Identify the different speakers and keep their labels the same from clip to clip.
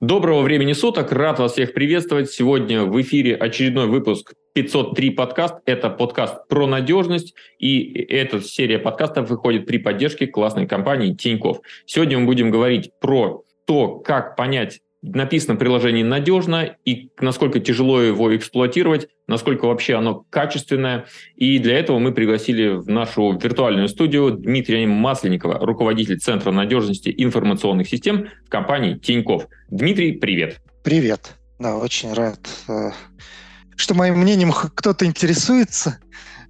Speaker 1: Доброго времени суток, рад вас всех приветствовать. Сегодня в эфире очередной выпуск 503 подкаст. Это подкаст про надежность, и эта серия подкастов выходит при поддержке классной компании Тиньков. Сегодня мы будем говорить про то, как понять, написано приложение надежно и насколько тяжело его эксплуатировать, насколько вообще оно качественное. И для этого мы пригласили в нашу виртуальную студию Дмитрия Масленникова, руководитель Центра надежности информационных систем в компании Тиньков. Дмитрий, привет.
Speaker 2: Привет. Да, очень рад, э, что моим мнением кто-то интересуется,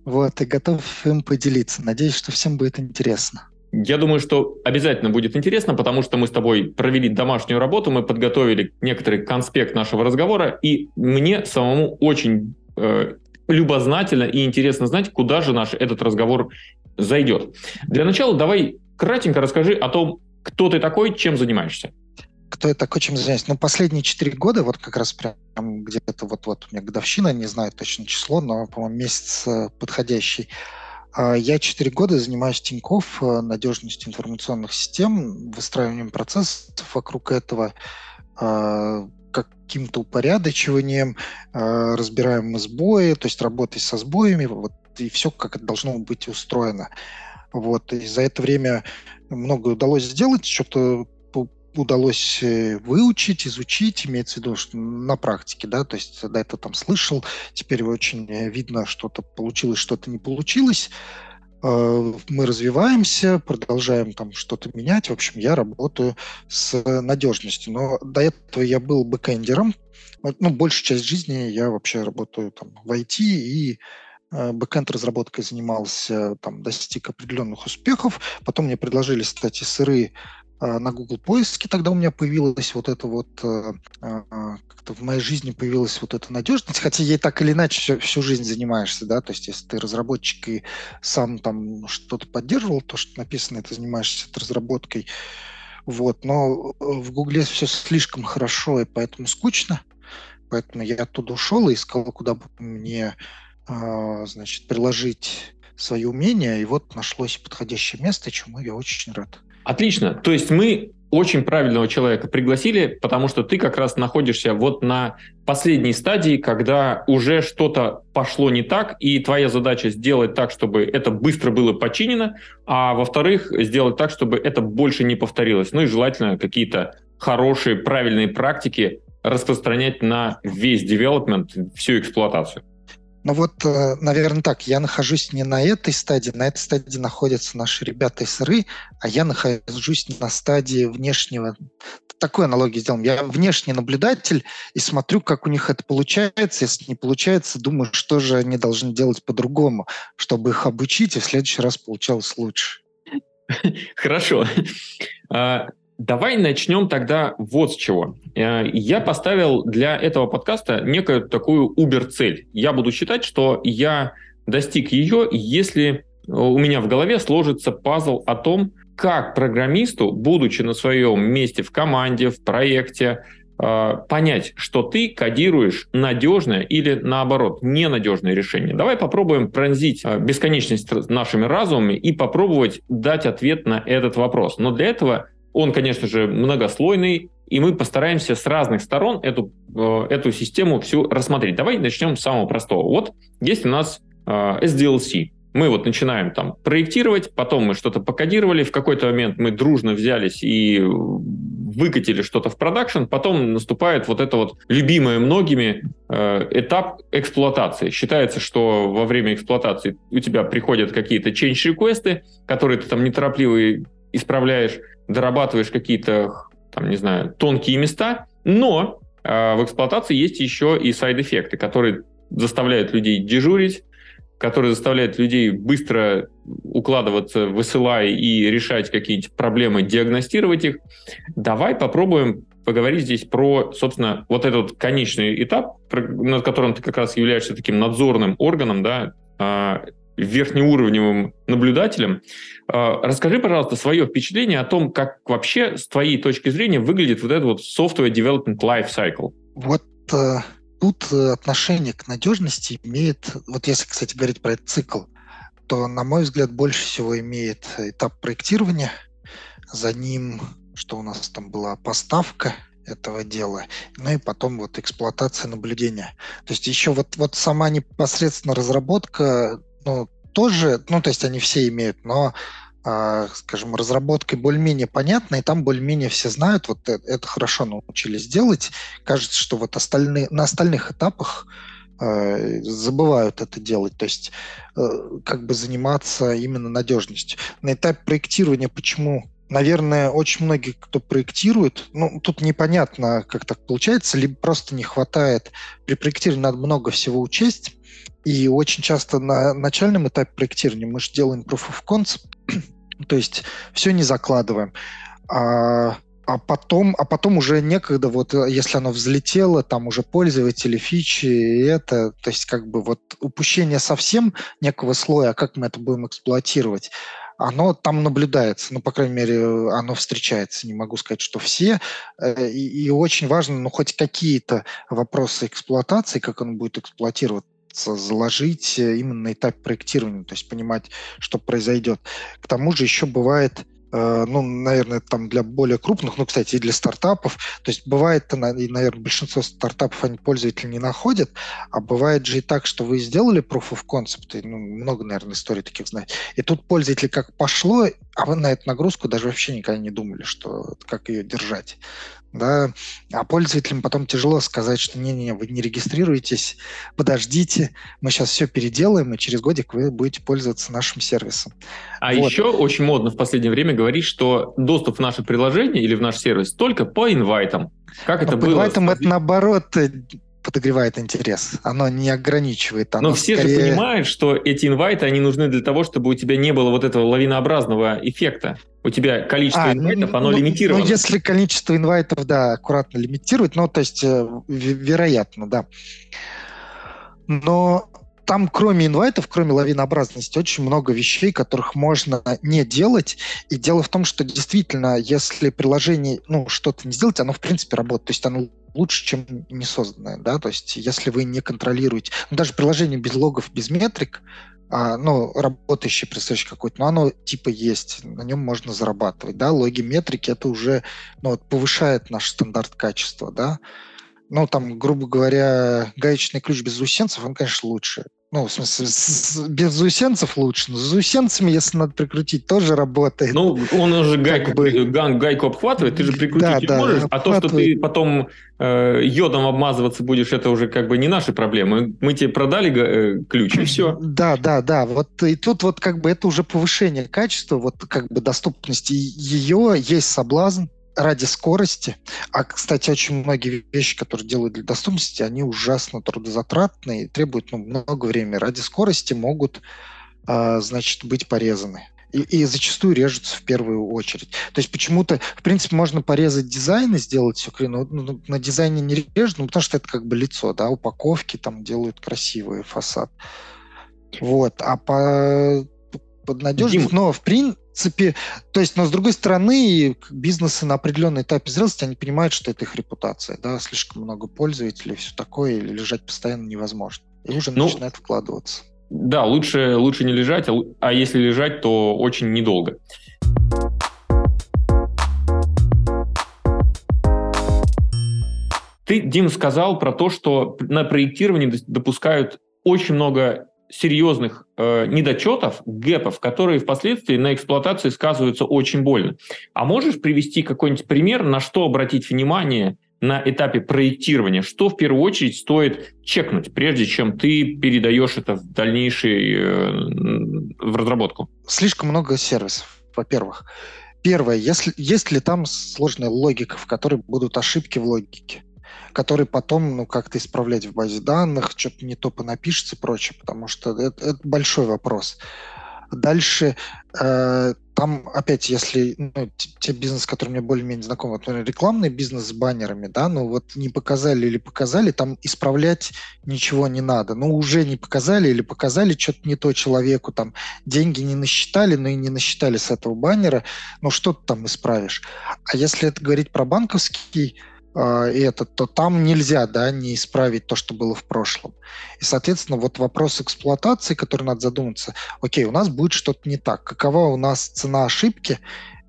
Speaker 2: вот, и готов им поделиться. Надеюсь, что всем будет интересно.
Speaker 1: Я думаю, что обязательно будет интересно, потому что мы с тобой провели домашнюю работу, мы подготовили некоторый конспект нашего разговора, и мне самому очень э, любознательно и интересно знать, куда же наш этот разговор зайдет. Для начала давай кратенько расскажи о том, кто ты такой, чем занимаешься.
Speaker 2: Кто я такой, чем занимаюсь? Ну, последние четыре года, вот как раз прям где-то вот-вот у меня годовщина, не знаю точно число, но, по-моему, месяц э, подходящий – я четыре года занимаюсь Тинькофф э, надежностью информационных систем, выстраиванием процессов вокруг этого, а, каким-то упорядочиванием, а, разбираем сбои, то есть работой со сбоями, вот, и все, как это должно быть устроено. Вот, и за это время многое удалось сделать, что-то удалось э, выучить, изучить, имеется в виду что на практике, да, то есть до этого там слышал, теперь очень э, видно, что-то получилось, что-то не получилось. Э, мы развиваемся, продолжаем там что-то менять. В общем, я работаю с надежностью. Но до этого я был бэкэндером. Ну, большую часть жизни я вообще работаю там в IT и бэкэнд разработкой занимался, там, достиг определенных успехов. Потом мне предложили стать сыры на Google поиске тогда у меня появилась вот эта вот, э, а, как-то в моей жизни появилась вот эта надежность, хотя ей так или иначе всю, всю жизнь занимаешься, да, то есть если ты разработчик и сам там что-то поддерживал, то, что написано, ты занимаешься разработкой, вот, но э, в Гугле все слишком хорошо и поэтому скучно, поэтому я оттуда ушел и искал, куда бы мне, значит, приложить свои умения, и вот нашлось подходящее место, чему я очень рад.
Speaker 1: Отлично. То есть мы очень правильного человека пригласили, потому что ты как раз находишься вот на последней стадии, когда уже что-то пошло не так, и твоя задача сделать так, чтобы это быстро было починено, а во-вторых, сделать так, чтобы это больше не повторилось. Ну и желательно какие-то хорошие, правильные практики распространять на весь девелопмент, всю эксплуатацию.
Speaker 2: Ну вот, э, наверное, так, я нахожусь не на этой стадии, на этой стадии находятся наши ребята из СРы, а я нахожусь на стадии внешнего, такую аналогию сделаем, я внешний наблюдатель и смотрю, как у них это получается, если не получается, думаю, что же они должны делать по-другому, чтобы их обучить, и в следующий раз получалось лучше.
Speaker 1: Хорошо. Давай начнем тогда вот с чего. Э, я поставил для этого подкаста некую такую убер-цель. Я буду считать, что я достиг ее, если у меня в голове сложится пазл о том, как программисту, будучи на своем месте в команде, в проекте, э, понять, что ты кодируешь надежное или наоборот ненадежное решение. Давай попробуем пронзить э, бесконечность нашими разумами и попробовать дать ответ на этот вопрос. Но для этого он, конечно же, многослойный, и мы постараемся с разных сторон эту, э, эту систему всю рассмотреть. Давай начнем с самого простого. Вот есть у нас э, SDLC. Мы вот начинаем там проектировать, потом мы что-то покодировали, в какой-то момент мы дружно взялись и выкатили что-то в продакшн, потом наступает вот это вот любимое многими э, этап эксплуатации. Считается, что во время эксплуатации у тебя приходят какие-то change реквесты которые ты там неторопливо исправляешь, дорабатываешь какие-то, там, не знаю, тонкие места, но э, в эксплуатации есть еще и сайд-эффекты, которые заставляют людей дежурить, которые заставляют людей быстро укладываться в SLI и решать какие-нибудь проблемы, диагностировать их. Давай попробуем поговорить здесь про, собственно, вот этот конечный этап, над которым ты как раз являешься таким надзорным органом, да, а, верхнеуровневым наблюдателем. А, расскажи, пожалуйста, свое впечатление о том, как вообще с твоей точки зрения выглядит вот этот вот software development life cycle.
Speaker 2: Вот э, тут э, отношение к надежности имеет, вот если, кстати, говорить про этот цикл, то, на мой взгляд, больше всего имеет этап проектирования, за ним что у нас там была поставка этого дела, ну и потом вот эксплуатация наблюдения. То есть еще вот, вот сама непосредственно разработка, ну, тоже, ну, то есть они все имеют, но а, скажем, разработкой более-менее понятно, и там более-менее все знают, вот это, это хорошо научились делать. Кажется, что вот остальные, на остальных этапах э, забывают это делать, то есть э, как бы заниматься именно надежностью. На этапе проектирования почему наверное, очень многие, кто проектирует, ну, тут непонятно, как так получается, либо просто не хватает. При проектировании надо много всего учесть, и очень часто на начальном этапе проектирования мы же делаем proof of concept, то есть все не закладываем. А, а потом, а потом уже некогда, вот если оно взлетело, там уже пользователи, фичи, и это, то есть как бы вот упущение совсем некого слоя, а как мы это будем эксплуатировать, оно там наблюдается, ну, по крайней мере, оно встречается. Не могу сказать, что все. Э, и, и очень важно, ну, хоть какие-то вопросы эксплуатации, как он будет заложить э, именно на этапе проектирования, то есть понимать, что произойдет. К тому же еще бывает Э, ну, наверное, там для более крупных, ну, кстати, и для стартапов. То есть бывает, и, наверное, большинство стартапов они пользователи не находят, а бывает же и так, что вы сделали proof of concept, и, ну, много, наверное, историй таких знаете, и тут пользователи как пошло, а вы на эту нагрузку даже вообще никогда не думали, что как ее держать да, а пользователям потом тяжело сказать, что не-не, вы не регистрируетесь, подождите, мы сейчас все переделаем, и через годик вы будете пользоваться нашим сервисом.
Speaker 1: А вот. еще очень модно в последнее время говорить, что доступ в наше приложение или в наш сервис только по инвайтам. Как это Но было?
Speaker 2: По инвайтам это наоборот э, подогревает интерес. Оно не ограничивает.
Speaker 1: Оно Но все скорее... же понимают, что эти инвайты, они нужны для того, чтобы у тебя не было вот этого лавинообразного эффекта. У тебя количество а, инвайтов, ну, оно ну, лимитировано.
Speaker 2: Ну, если количество инвайтов, да, аккуратно лимитировать, ну, то есть, э, вероятно, да. Но там, кроме инвайтов, кроме лавинообразности, очень много вещей, которых можно не делать. И дело в том, что действительно, если приложение, ну, что-то не сделать, оно, в принципе, работает. То есть оно лучше, чем не созданное, да, то есть если вы не контролируете, ну, даже приложение без логов, без метрик, а, ну, работающее, представляешь, какое-то, но оно типа есть, на нем можно зарабатывать, да, логи, метрики, это уже, ну, вот, повышает наш стандарт качества, да, ну, там, грубо говоря, гаечный ключ без заусенцев, он, конечно, лучше. Ну, в смысле, с, без заусенцев лучше. Но с заусенцами, если надо прикрутить, тоже работает.
Speaker 1: Ну, он уже гайку, как бы... гайку обхватывает, ты же прикрутить да, не да, можешь. А то, что ты потом э, йодом обмазываться будешь, это уже как бы не наши проблемы. Мы тебе продали э, ключ, и все.
Speaker 2: Да, да, да. Вот и тут вот как бы это уже повышение качества, вот как бы доступности ее, есть соблазн ради скорости, а, кстати, очень многие вещи, которые делают для доступности, они ужасно трудозатратные, требуют ну, много времени. Ради скорости могут, э, значит, быть порезаны. И, и зачастую режутся в первую очередь. То есть почему-то, в принципе, можно порезать дизайн и сделать все но ну, на дизайне не режут, ну, потому что это как бы лицо, да, упаковки там делают красивый фасад. Вот. А по под надежность, но в принципе, то есть, но с другой стороны, бизнесы на определенном этапе зрелости, они понимают, что это их репутация, да, слишком много пользователей, все такое, или лежать постоянно невозможно. И уже ну, начинает вкладываться.
Speaker 1: Да, лучше, лучше не лежать, а, а если лежать, то очень недолго. Ты, Дим, сказал про то, что на проектировании допускают очень много серьезных э, недочетов, гэпов, которые впоследствии на эксплуатации сказываются очень больно. А можешь привести какой-нибудь пример, на что обратить внимание на этапе проектирования? Что в первую очередь стоит чекнуть, прежде чем ты передаешь это в дальнейший э, в разработку?
Speaker 2: Слишком много сервисов, во-первых. Первое, если, есть ли там сложная логика, в которой будут ошибки в логике? Который потом, ну, как-то исправлять в базе данных, что-то не то понапишется и прочее, потому что это, это большой вопрос. Дальше э, там опять, если ну, те бизнес, с которыми мне более-менее знаком, вот, например, рекламный бизнес с баннерами, да, ну вот не показали или показали, там исправлять ничего не надо. Ну уже не показали или показали что-то не то человеку, там деньги не насчитали, но и не насчитали с этого баннера, ну что ты там исправишь? А если это говорить про банковский это, то там нельзя да, не исправить то, что было в прошлом. И, соответственно, вот вопрос эксплуатации, который надо задуматься, окей, у нас будет что-то не так. Какова у нас цена ошибки,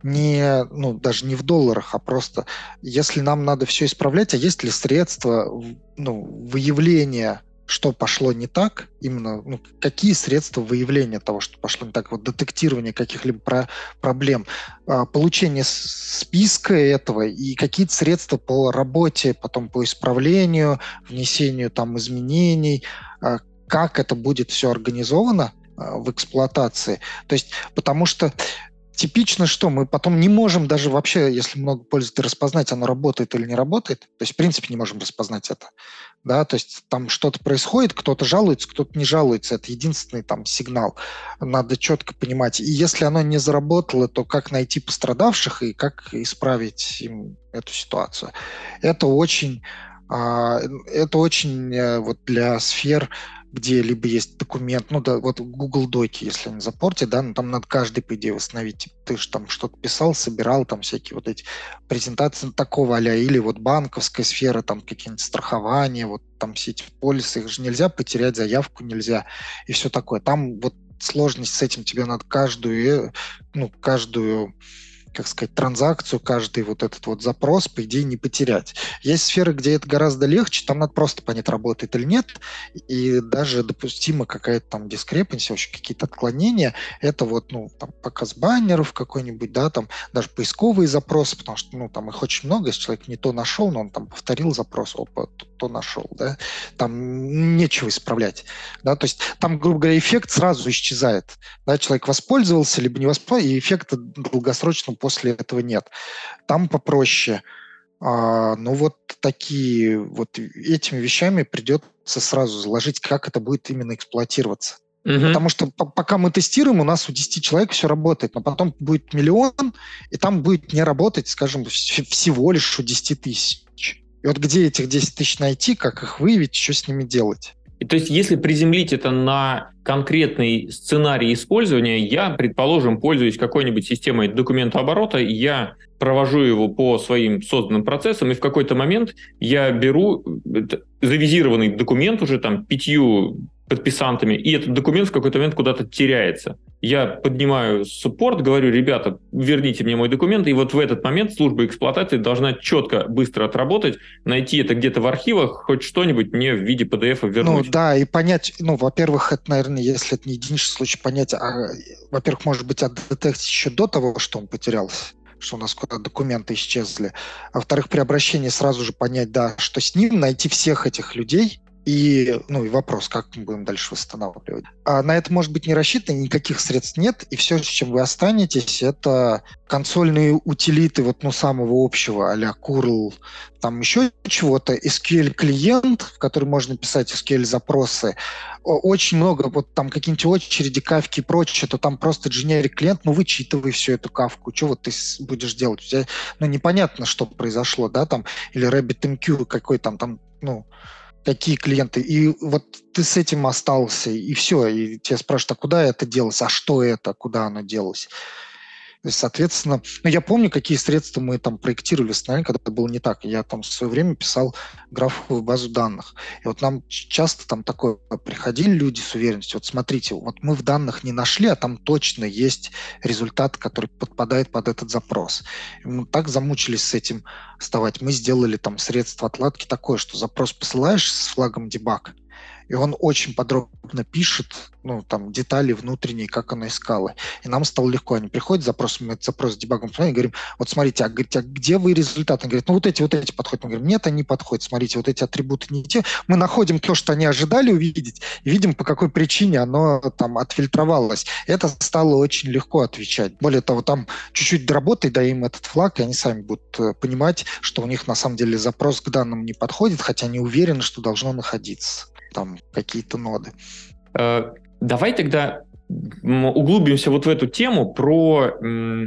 Speaker 2: не, ну, даже не в долларах, а просто, если нам надо все исправлять, а есть ли средства ну, выявления что пошло не так, именно ну, какие средства выявления того, что пошло не так, вот детектирование каких-либо про проблем, а, получение списка этого и какие-то средства по работе, потом по исправлению, внесению там изменений, а, как это будет все организовано а, в эксплуатации. То есть, потому что типично что? Мы потом не можем даже вообще, если много пользователей, распознать, оно работает или не работает. То есть, в принципе, не можем распознать это да, то есть там что-то происходит, кто-то жалуется, кто-то не жалуется, это единственный там сигнал, надо четко понимать. И если оно не заработало, то как найти пострадавших и как исправить им эту ситуацию. Это очень, а, это очень э, вот для сфер где либо есть документ, ну да, вот Google Доки, если не запортить, да, ну там надо каждый, по идее, восстановить. Типа, ты же там что-то писал, собирал, там всякие вот эти презентации такого а или вот банковская сфера, там какие-нибудь страхования, вот там все эти полисы, их же нельзя потерять, заявку нельзя и все такое. Там вот сложность с этим, тебе надо каждую, э, ну, каждую как сказать, транзакцию, каждый вот этот вот запрос, по идее, не потерять. Есть сферы, где это гораздо легче, там надо просто понять, работает или нет, и даже допустимо какая-то там дискрепансия, вообще какие-то отклонения, это вот, ну, там, показ баннеров какой-нибудь, да, там, даже поисковые запросы, потому что, ну, там их очень много, если человек не то нашел, но он там повторил запрос, опа, то нашел, да, там нечего исправлять, да, то есть там, грубо говоря, эффект сразу исчезает, да, человек воспользовался, либо не воспользовался, и эффекта долгосрочного после этого нет. Там попроще. А, ну вот такие, вот этими вещами придется сразу заложить, как это будет именно эксплуатироваться. Угу. Потому что пока мы тестируем, у нас у 10 человек все работает, но потом будет миллион, и там будет не работать, скажем, всего лишь у 10 тысяч. И вот где этих 10 тысяч найти, как их выявить, что с ними делать?
Speaker 1: И то есть, если приземлить это на конкретный сценарий использования, я, предположим, пользуюсь какой-нибудь системой документооборота, я провожу его по своим созданным процессам, и в какой-то момент я беру завизированный документ уже там пятью подписантами, и этот документ в какой-то момент куда-то теряется. Я поднимаю суппорт, говорю, ребята, верните мне мой документ, и вот в этот момент служба эксплуатации должна четко, быстро отработать, найти это где-то в архивах, хоть что-нибудь мне в виде PDF вернуть.
Speaker 2: Ну да, и понять, ну, во-первых, это, наверное, если это не единичный случай, понять, а, во-первых, может быть, отдетектить еще до того, что он потерялся что у нас куда документы исчезли. А во-вторых, при обращении сразу же понять, да, что с ним, найти всех этих людей, и, ну, и вопрос, как мы будем дальше восстанавливать. А на это, может быть, не рассчитано, никаких средств нет, и все, с чем вы останетесь, это консольные утилиты вот, ну, самого общего, а-ля curl, там еще чего-то, SQL-клиент, в который можно писать SQL-запросы, очень много, вот там какие-нибудь очереди, кавки и прочее, то там просто generic клиент, ну, вычитывай всю эту кавку, что вот ты будешь делать? Тебя, ну, непонятно, что произошло, да, там, или RabbitMQ какой там, там, ну, какие клиенты. И вот ты с этим остался, и все. И тебя спрашивают, а куда это делось, а что это, куда оно делось. То есть, соответственно, ну, я помню, какие средства мы там проектировали восстановление, когда это было не так. Я там в свое время писал графовую базу данных. И вот нам часто там такое приходили люди с уверенностью, вот смотрите, вот мы в данных не нашли, а там точно есть результат, который подпадает под этот запрос. И мы так замучились с этим вставать. Мы сделали там средство отладки такое, что запрос посылаешь с флагом дебаг, и он очень подробно пишет, ну, там, детали внутренние, как она искала. И нам стало легко. Они приходят, запрос, мы этот запрос дебагом и говорим, вот смотрите, а, говорите, а где вы результат? Они говорят, ну, вот эти, вот эти подходят. Мы говорим, нет, они подходят. Смотрите, вот эти атрибуты не те. Мы находим то, что они ожидали увидеть, и видим, по какой причине оно там отфильтровалось. Это стало очень легко отвечать. Более того, там чуть-чуть доработай, дай им этот флаг, и они сами будут э, понимать, что у них на самом деле запрос к данным не подходит, хотя они уверены, что должно находиться там какие-то ноды.
Speaker 1: Э, давай тогда углубимся вот в эту тему про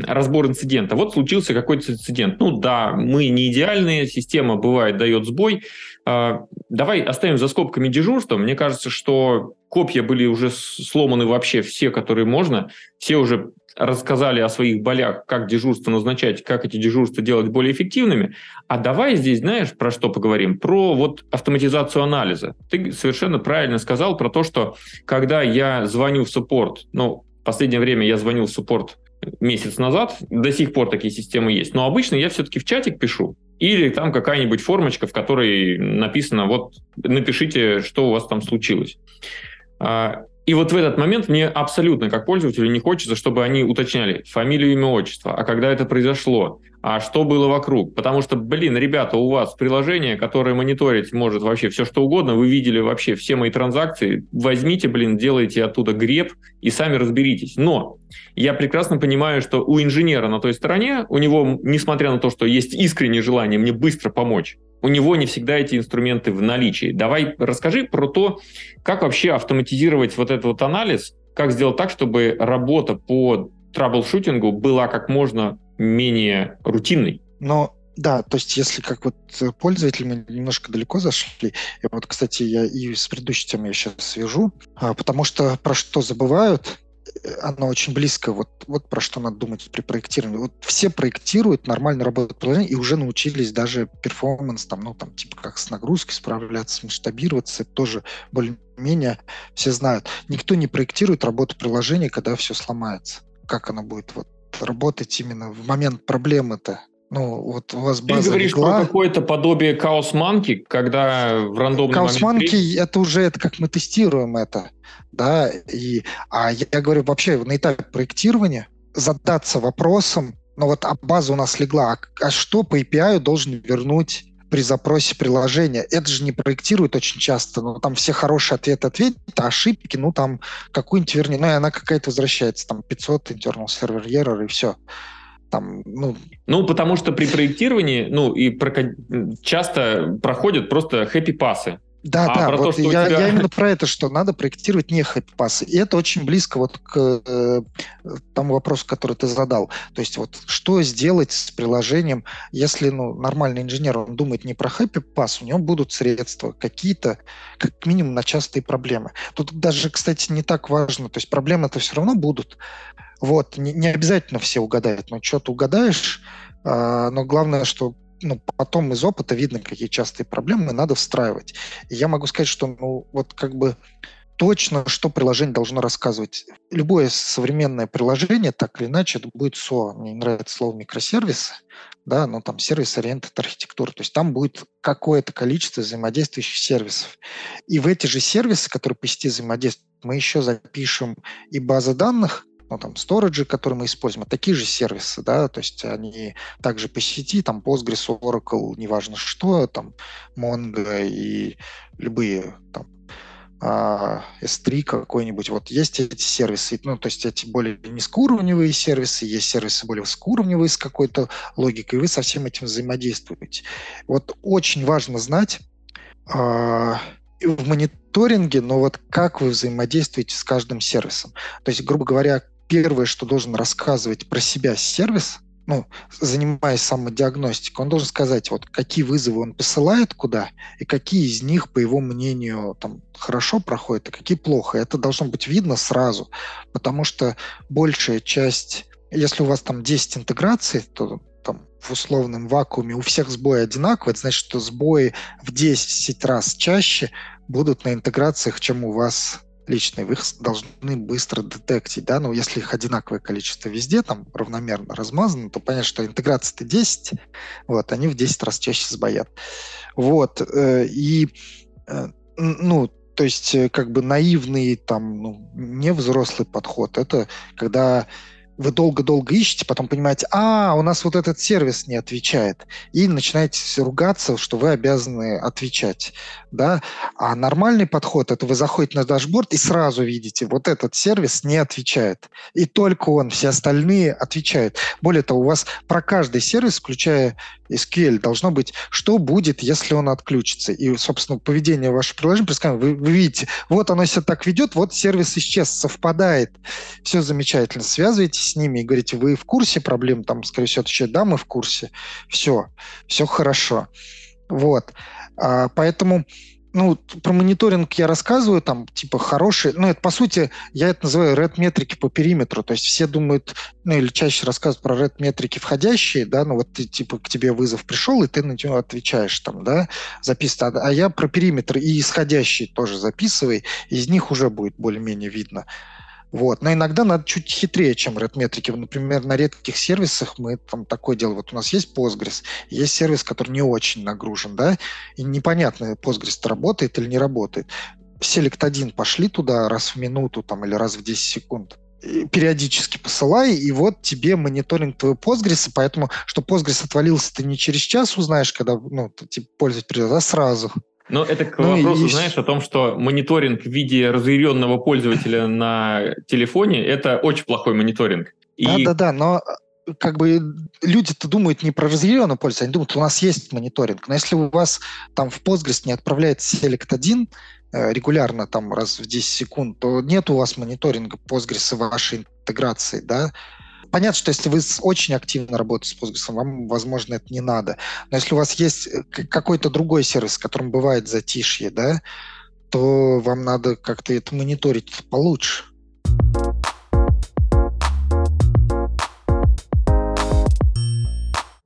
Speaker 1: разбор инцидента. Вот случился какой-то инцидент. Ну да, мы не идеальные, система бывает дает сбой. Э, давай оставим за скобками дежурства. Мне кажется, что копья были уже сломаны вообще все, которые можно. Все уже рассказали о своих болях, как дежурство назначать, как эти дежурства делать более эффективными. А давай здесь, знаешь, про что поговорим? Про вот автоматизацию анализа. Ты совершенно правильно сказал про то, что когда я звоню в суппорт, ну, в последнее время я звонил в суппорт месяц назад, до сих пор такие системы есть, но обычно я все-таки в чатик пишу, или там какая-нибудь формочка, в которой написано, вот напишите, что у вас там случилось. И вот в этот момент мне абсолютно, как пользователю, не хочется, чтобы они уточняли фамилию, имя, отчество, а когда это произошло, а что было вокруг. Потому что, блин, ребята, у вас приложение, которое мониторить может вообще все что угодно, вы видели вообще все мои транзакции, возьмите, блин, делайте оттуда греб и сами разберитесь. Но я прекрасно понимаю, что у инженера на той стороне, у него, несмотря на то, что есть искреннее желание мне быстро помочь, у него не всегда эти инструменты в наличии. Давай расскажи про то, как вообще автоматизировать вот этот вот анализ, как сделать так, чтобы работа по траблшутингу была как можно менее рутинной.
Speaker 2: Но да, то есть если как вот пользователи мы немножко далеко зашли, и вот, кстати, я и с предыдущей темой я сейчас свяжу, а, потому что про что забывают, оно очень близко, вот, вот про что надо думать при проектировании. Вот все проектируют, нормально работают приложения и уже научились даже перформанс, там, ну, там, типа, как с нагрузкой справляться, масштабироваться, это тоже более-менее все знают. Никто не проектирует работу приложения, когда все сломается. Как оно будет вот работать именно в момент проблемы-то. Ну, вот у вас база
Speaker 1: Ты говоришь
Speaker 2: легла.
Speaker 1: про какое-то подобие хаос-манки, когда в рандомный
Speaker 2: Хаос-манки, момент... это уже это как мы тестируем это, да, и, а я, я говорю вообще на этапе проектирования задаться вопросом, ну вот а база у нас легла, а, а что по API должен вернуть при запросе приложения. Это же не проектируют очень часто. Ну, там все хорошие ответы ответят, а ошибки, ну, там какую-нибудь вернее, ну, и она какая-то возвращается, там 500 internal server error и все там, ну...
Speaker 1: Ну, потому что при проектировании, ну, и про... часто проходят просто хэппи-пасы.
Speaker 2: Да, а да, вот то, я, тебя... я именно про это, что надо проектировать не хэппи-пасы. И это очень близко вот к э, тому вопросу, который ты задал. То есть вот что сделать с приложением, если ну, нормальный инженер, он думает не про хэппи-пас, у него будут средства какие-то, как минимум на частые проблемы. Тут даже, кстати, не так важно. То есть проблемы-то все равно будут. Вот, не, не обязательно все угадают, но что-то угадаешь, э, но главное, что ну, потом из опыта видно, какие частые проблемы надо встраивать. И я могу сказать, что ну, вот как бы точно, что приложение должно рассказывать. Любое современное приложение, так или иначе, это будет SOA. Мне не нравится слово микросервисы, да, но там сервис-ориентед архитектура. То есть там будет какое-то количество взаимодействующих сервисов. И в эти же сервисы, которые по сети взаимодействуют, мы еще запишем и базы данных, ну, там, сториджи, которые мы используем, это такие же сервисы, да, то есть они также по сети, там, Postgres, Oracle, неважно что, там, Mongo и любые, там, а, S3 какой-нибудь, вот есть эти сервисы, ну, то есть эти более низкоуровневые сервисы, есть сервисы более высокоуровневые с какой-то логикой, и вы со всем этим взаимодействуете. Вот очень важно знать, а, в мониторинге, но вот как вы взаимодействуете с каждым сервисом. То есть, грубо говоря, первое, что должен рассказывать про себя сервис, ну, занимаясь самодиагностикой, он должен сказать, вот какие вызовы он посылает куда, и какие из них, по его мнению, там, хорошо проходят, а какие плохо. Это должно быть видно сразу, потому что большая часть, если у вас там 10 интеграций, то там в условном вакууме у всех сбои одинаковые, это значит, что сбои в 10 раз чаще будут на интеграциях, чем у вас личные, вы их должны быстро детектить, да, но если их одинаковое количество везде, там равномерно размазано, то понятно, что интеграция-то 10, вот, они в 10 раз чаще сбоят. Вот, э, и, э, ну, то есть, э, как бы наивный, там, ну, невзрослый подход, это когда вы долго-долго ищете, потом понимаете, а, у нас вот этот сервис не отвечает, и начинаете ругаться, что вы обязаны отвечать, да, а нормальный подход – это вы заходите на дашборд и сразу видите, вот этот сервис не отвечает, и только он, все остальные отвечают. Более того, у вас про каждый сервис, включая SQL, должно быть, что будет, если он отключится. И, собственно, поведение вашего приложения, предсказано, вы, вы видите, вот оно себя так ведет, вот сервис исчез, совпадает, все замечательно, связывайтесь с ними и говорите, вы в курсе проблем, там, скорее всего, отвечают, да, мы в курсе, все, все хорошо. Вот. А, поэтому ну, про мониторинг я рассказываю, там, типа, хорошие, ну, это, по сути, я это называю red метрики по периметру, то есть все думают, ну, или чаще рассказывают про red метрики входящие, да, ну, вот ты, типа, к тебе вызов пришел, и ты на него отвечаешь, там, да, записывай, а, а я про периметр и исходящие тоже записывай, из них уже будет более-менее видно, Вот. Но иногда надо чуть хитрее, чем red Например, на редких сервисах мы там такое дело. Вот у нас есть Postgres, есть сервис, который не очень нагружен, да, и непонятно, Postgres работает или не работает. Select 1 пошли туда раз в минуту там, или раз в 10 секунд периодически посылай, и вот тебе мониторинг твоего Postgres, поэтому, что Postgres отвалился, ты не через час узнаешь, когда ну, типа, пользователь придет, а сразу.
Speaker 1: Но это к ну, вопросу, и... знаешь, о том, что мониторинг в виде разъяренного пользователя на телефоне – это очень плохой мониторинг.
Speaker 2: Да-да-да, но э, как бы люди-то думают не про разъяренного пользователя, они думают, у нас есть мониторинг. Но если у вас там в Postgres не отправляется Select 1 э, регулярно, там раз в 10 секунд, то нет у вас мониторинга Postgres в вашей интеграции, да, Понятно, что если вы очень активно работаете с Postgres, вам, возможно, это не надо. Но если у вас есть э, какой-то другой сервис, в котором бывает затишье, да, то вам надо как-то это мониторить получше.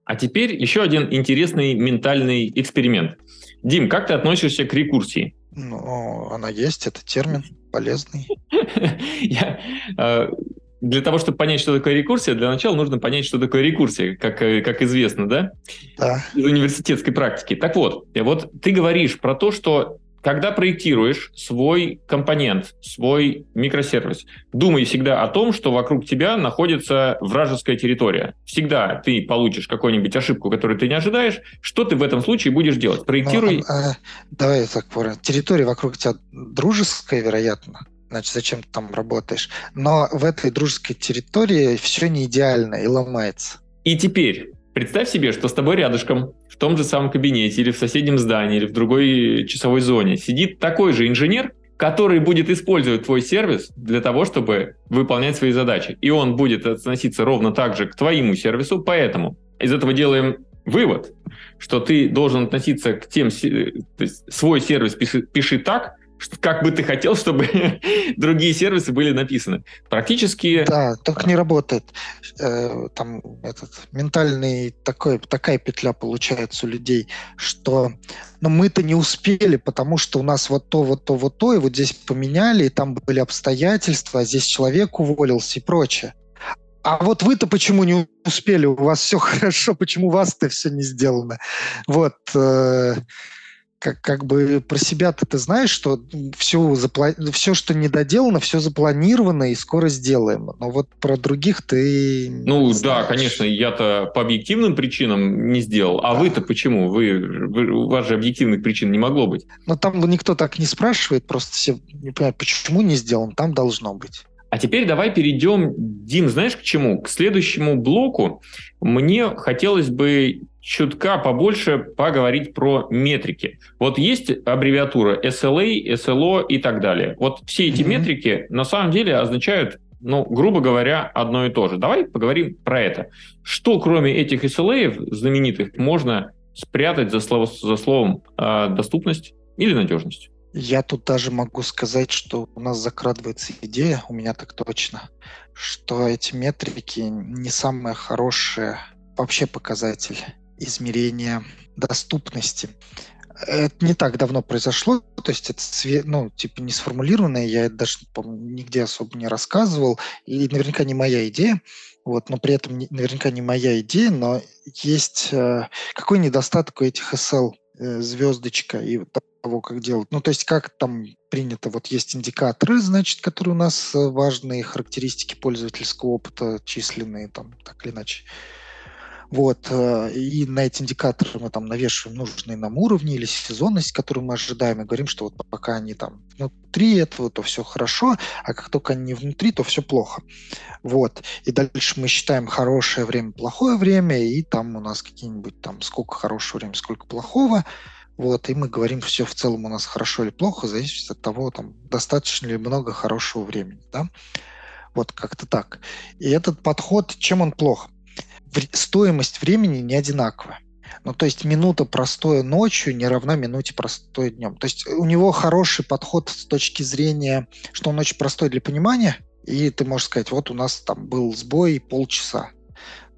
Speaker 1: А теперь еще один интересный ментальный эксперимент. Дим, как ты относишься к рекурсии?
Speaker 2: Ну, она есть, это термин полезный.
Speaker 1: Я э, для того, чтобы понять, что такое рекурсия, для начала нужно понять, что такое рекурсия, как, э, как известно, да?
Speaker 2: Да.
Speaker 1: Из университетской практики. Так вот, вот ты говоришь про то, что когда проектируешь свой компонент, свой микросервис, думай всегда о том, что вокруг тебя находится вражеская территория. Всегда ты получишь какую-нибудь ошибку, которую ты не ожидаешь. Что ты в этом случае будешь делать? Проектируй... Ну, а,
Speaker 2: давай так, территория вокруг тебя дружеская, вероятно значит, зачем ты там работаешь. Но в этой дружеской территории все не идеально и ломается.
Speaker 1: И теперь представь себе, что с тобой рядышком, в том же самом кабинете или в соседнем здании, или в другой часовой зоне сидит такой же инженер, который будет использовать твой сервис для того, чтобы выполнять свои задачи. И он будет относиться ровно так же к твоему сервису, поэтому из этого делаем вывод, что ты должен относиться к тем, то есть свой сервис пиши, пиши так, как бы ты хотел, чтобы другие сервисы были написаны. Практически...
Speaker 2: Да, только не работает. Э, там этот ментальный такой, такая петля получается у людей, что но ну, мы-то не успели, потому что у нас вот то, вот то, вот то, и вот здесь поменяли, и там были обстоятельства, а здесь человек уволился и прочее. А вот вы-то почему не успели? У вас все хорошо, почему у вас-то все не сделано? Вот. Э, как, как бы про себя-то ты знаешь, что все, запла... все, что не доделано, все запланировано и скоро сделаем. Но вот про других ты
Speaker 1: Ну да, конечно, я-то по объективным причинам не сделал. А да. вы-то почему? Вы, вы, у вас же объективных причин не могло быть.
Speaker 2: Но там никто так не спрашивает, просто все не понимают, почему не сделан, там должно быть.
Speaker 1: А теперь давай перейдем, Дим, знаешь к чему? К следующему блоку. Мне хотелось бы чутка побольше поговорить про метрики. Вот есть аббревиатура SLA, SLO и так далее. Вот все эти mm-hmm. метрики на самом деле означают, ну, грубо говоря, одно и то же. Давай поговорим про это. Что кроме этих SLA знаменитых можно спрятать за, слово, за словом э, доступность или надежность?
Speaker 2: Я тут даже могу сказать, что у нас закрадывается идея, у меня так точно, что эти метрики не самые хорошие вообще показатель измерения доступности. Это не так давно произошло, то есть это ну, типа не сформулированное, я это даже нигде особо не рассказывал, и наверняка не моя идея, вот, но при этом наверняка не моя идея, но есть э, какой недостаток у этих SL звездочка и того, как делать. Ну, то есть как там принято, вот есть индикаторы, значит, которые у нас э, важные характеристики пользовательского опыта, численные там, так или иначе. Вот, э, и на эти индикаторы мы там навешиваем нужные нам уровни или сезонность, которую мы ожидаем, и говорим, что вот пока они там внутри этого, то все хорошо, а как только они не внутри, то все плохо. Вот. И дальше мы считаем хорошее время, плохое время, и там у нас какие-нибудь там сколько хорошего времени, сколько плохого. Вот, и мы говорим, все в целом у нас хорошо или плохо, зависит от того, там, достаточно ли много хорошего времени, да. Вот как-то так. И этот подход, чем он плох? Стоимость времени не одинаковая. Ну, то есть минута простоя ночью не равна минуте простоя днем. То есть у него хороший подход с точки зрения, что он очень простой для понимания, и ты можешь сказать, вот у нас там был сбой полчаса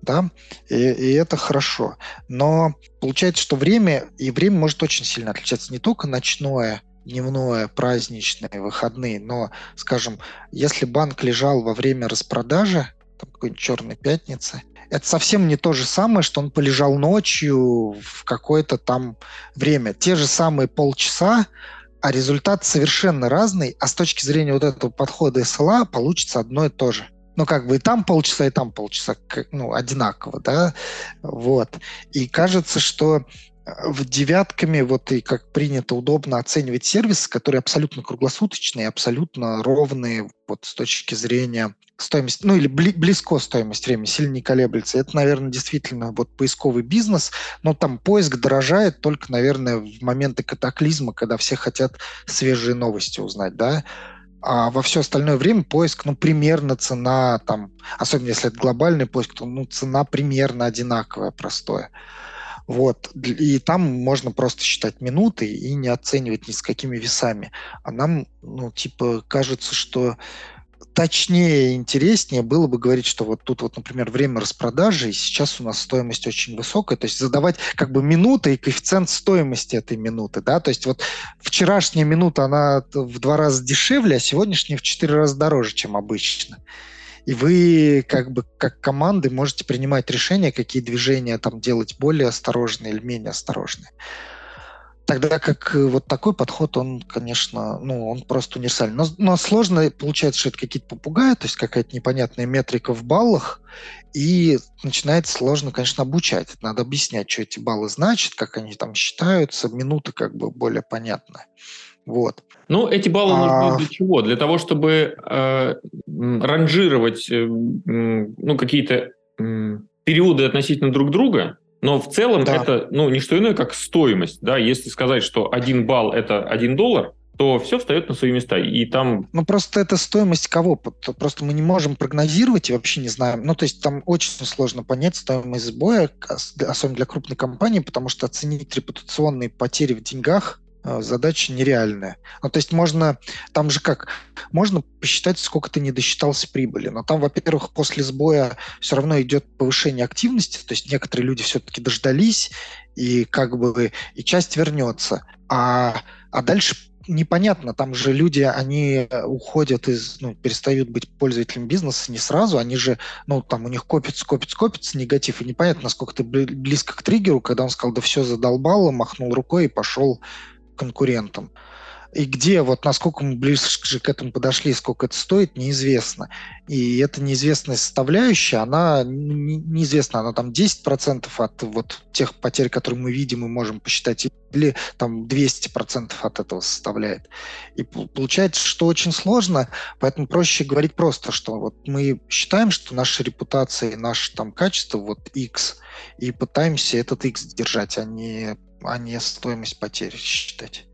Speaker 2: да, и, и это хорошо. Но получается, что время, и время может очень сильно отличаться не только ночное, дневное, праздничное, выходные. Но, скажем, если банк лежал во время распродажи, там какой-нибудь черной пятницы, это совсем не то же самое, что он полежал ночью в какое-то там время. Те же самые полчаса, а результат совершенно разный, а с точки зрения вот этого подхода SLA получится одно и то же. Ну, как бы и там полчаса, и там полчаса, ну, одинаково, да, вот. И кажется, что в девятками, вот и как принято удобно оценивать сервисы, которые абсолютно круглосуточные, абсолютно ровные вот с точки зрения стоимости, ну или бли, близко стоимость времени, сильно не колеблется. Это, наверное, действительно вот поисковый бизнес, но там поиск дорожает только, наверное, в моменты катаклизма, когда все хотят свежие новости узнать, да, а во все остальное время поиск, ну, примерно цена там, особенно если это глобальный поиск, то, ну, цена примерно одинаковая, простое. Вот. И там можно просто считать минуты и не оценивать ни с какими весами. А нам, ну, типа, кажется, что точнее и интереснее было бы говорить, что вот тут вот, например, время распродажи, и сейчас у нас стоимость очень высокая, то есть задавать как бы минуты и коэффициент стоимости этой минуты, да, то есть вот вчерашняя минута, она в два раза дешевле, а сегодняшняя в четыре раза дороже, чем обычно. И вы как бы как команды можете принимать решения, какие движения там делать более осторожные или менее осторожные. Тогда как э, вот такой подход, он, конечно, ну, он просто универсальный. Но, но сложно получается, что это какие-то попугаи, то есть какая-то непонятная метрика в баллах, и начинается сложно, конечно, обучать. Надо объяснять, что эти баллы значат, как они там считаются, минуты как бы более понятны. Вот.
Speaker 1: Ну, эти баллы а... нужны для чего? Для того, чтобы э, ранжировать э, ну, какие-то э, периоды относительно друг друга, но в целом да. это ну, не что иное, как стоимость. Да? Если сказать, что один балл – это один доллар, то все встает на свои места. И там...
Speaker 2: Ну, просто это стоимость кого? Просто мы не можем прогнозировать и вообще не знаем. Ну, то есть там очень сложно понять стоимость сбоя, особенно для крупной компании, потому что оценить репутационные потери в деньгах задача нереальная. Ну, то есть можно, там же как, можно посчитать, сколько ты не досчитался прибыли, но там, во-первых, после сбоя все равно идет повышение активности, то есть некоторые люди все-таки дождались, и как бы и часть вернется. А, а дальше непонятно, там же люди, они уходят из, ну, перестают быть пользователями бизнеса не сразу, они же, ну, там у них копится, копится, копится негатив, и непонятно, насколько ты близко к триггеру, когда он сказал, да все задолбало, махнул рукой и пошел конкурентам. И где, вот насколько мы ближе к этому подошли, сколько это стоит, неизвестно. И эта неизвестная составляющая, она неизвестна, она там 10% от вот тех потерь, которые мы видим и можем посчитать, или там 200% от этого составляет. И получается, что очень сложно, поэтому проще говорить просто, что вот мы считаем, что наша репутация и наше там качество вот X, и пытаемся этот X держать, а не а не стоимость потерь считать.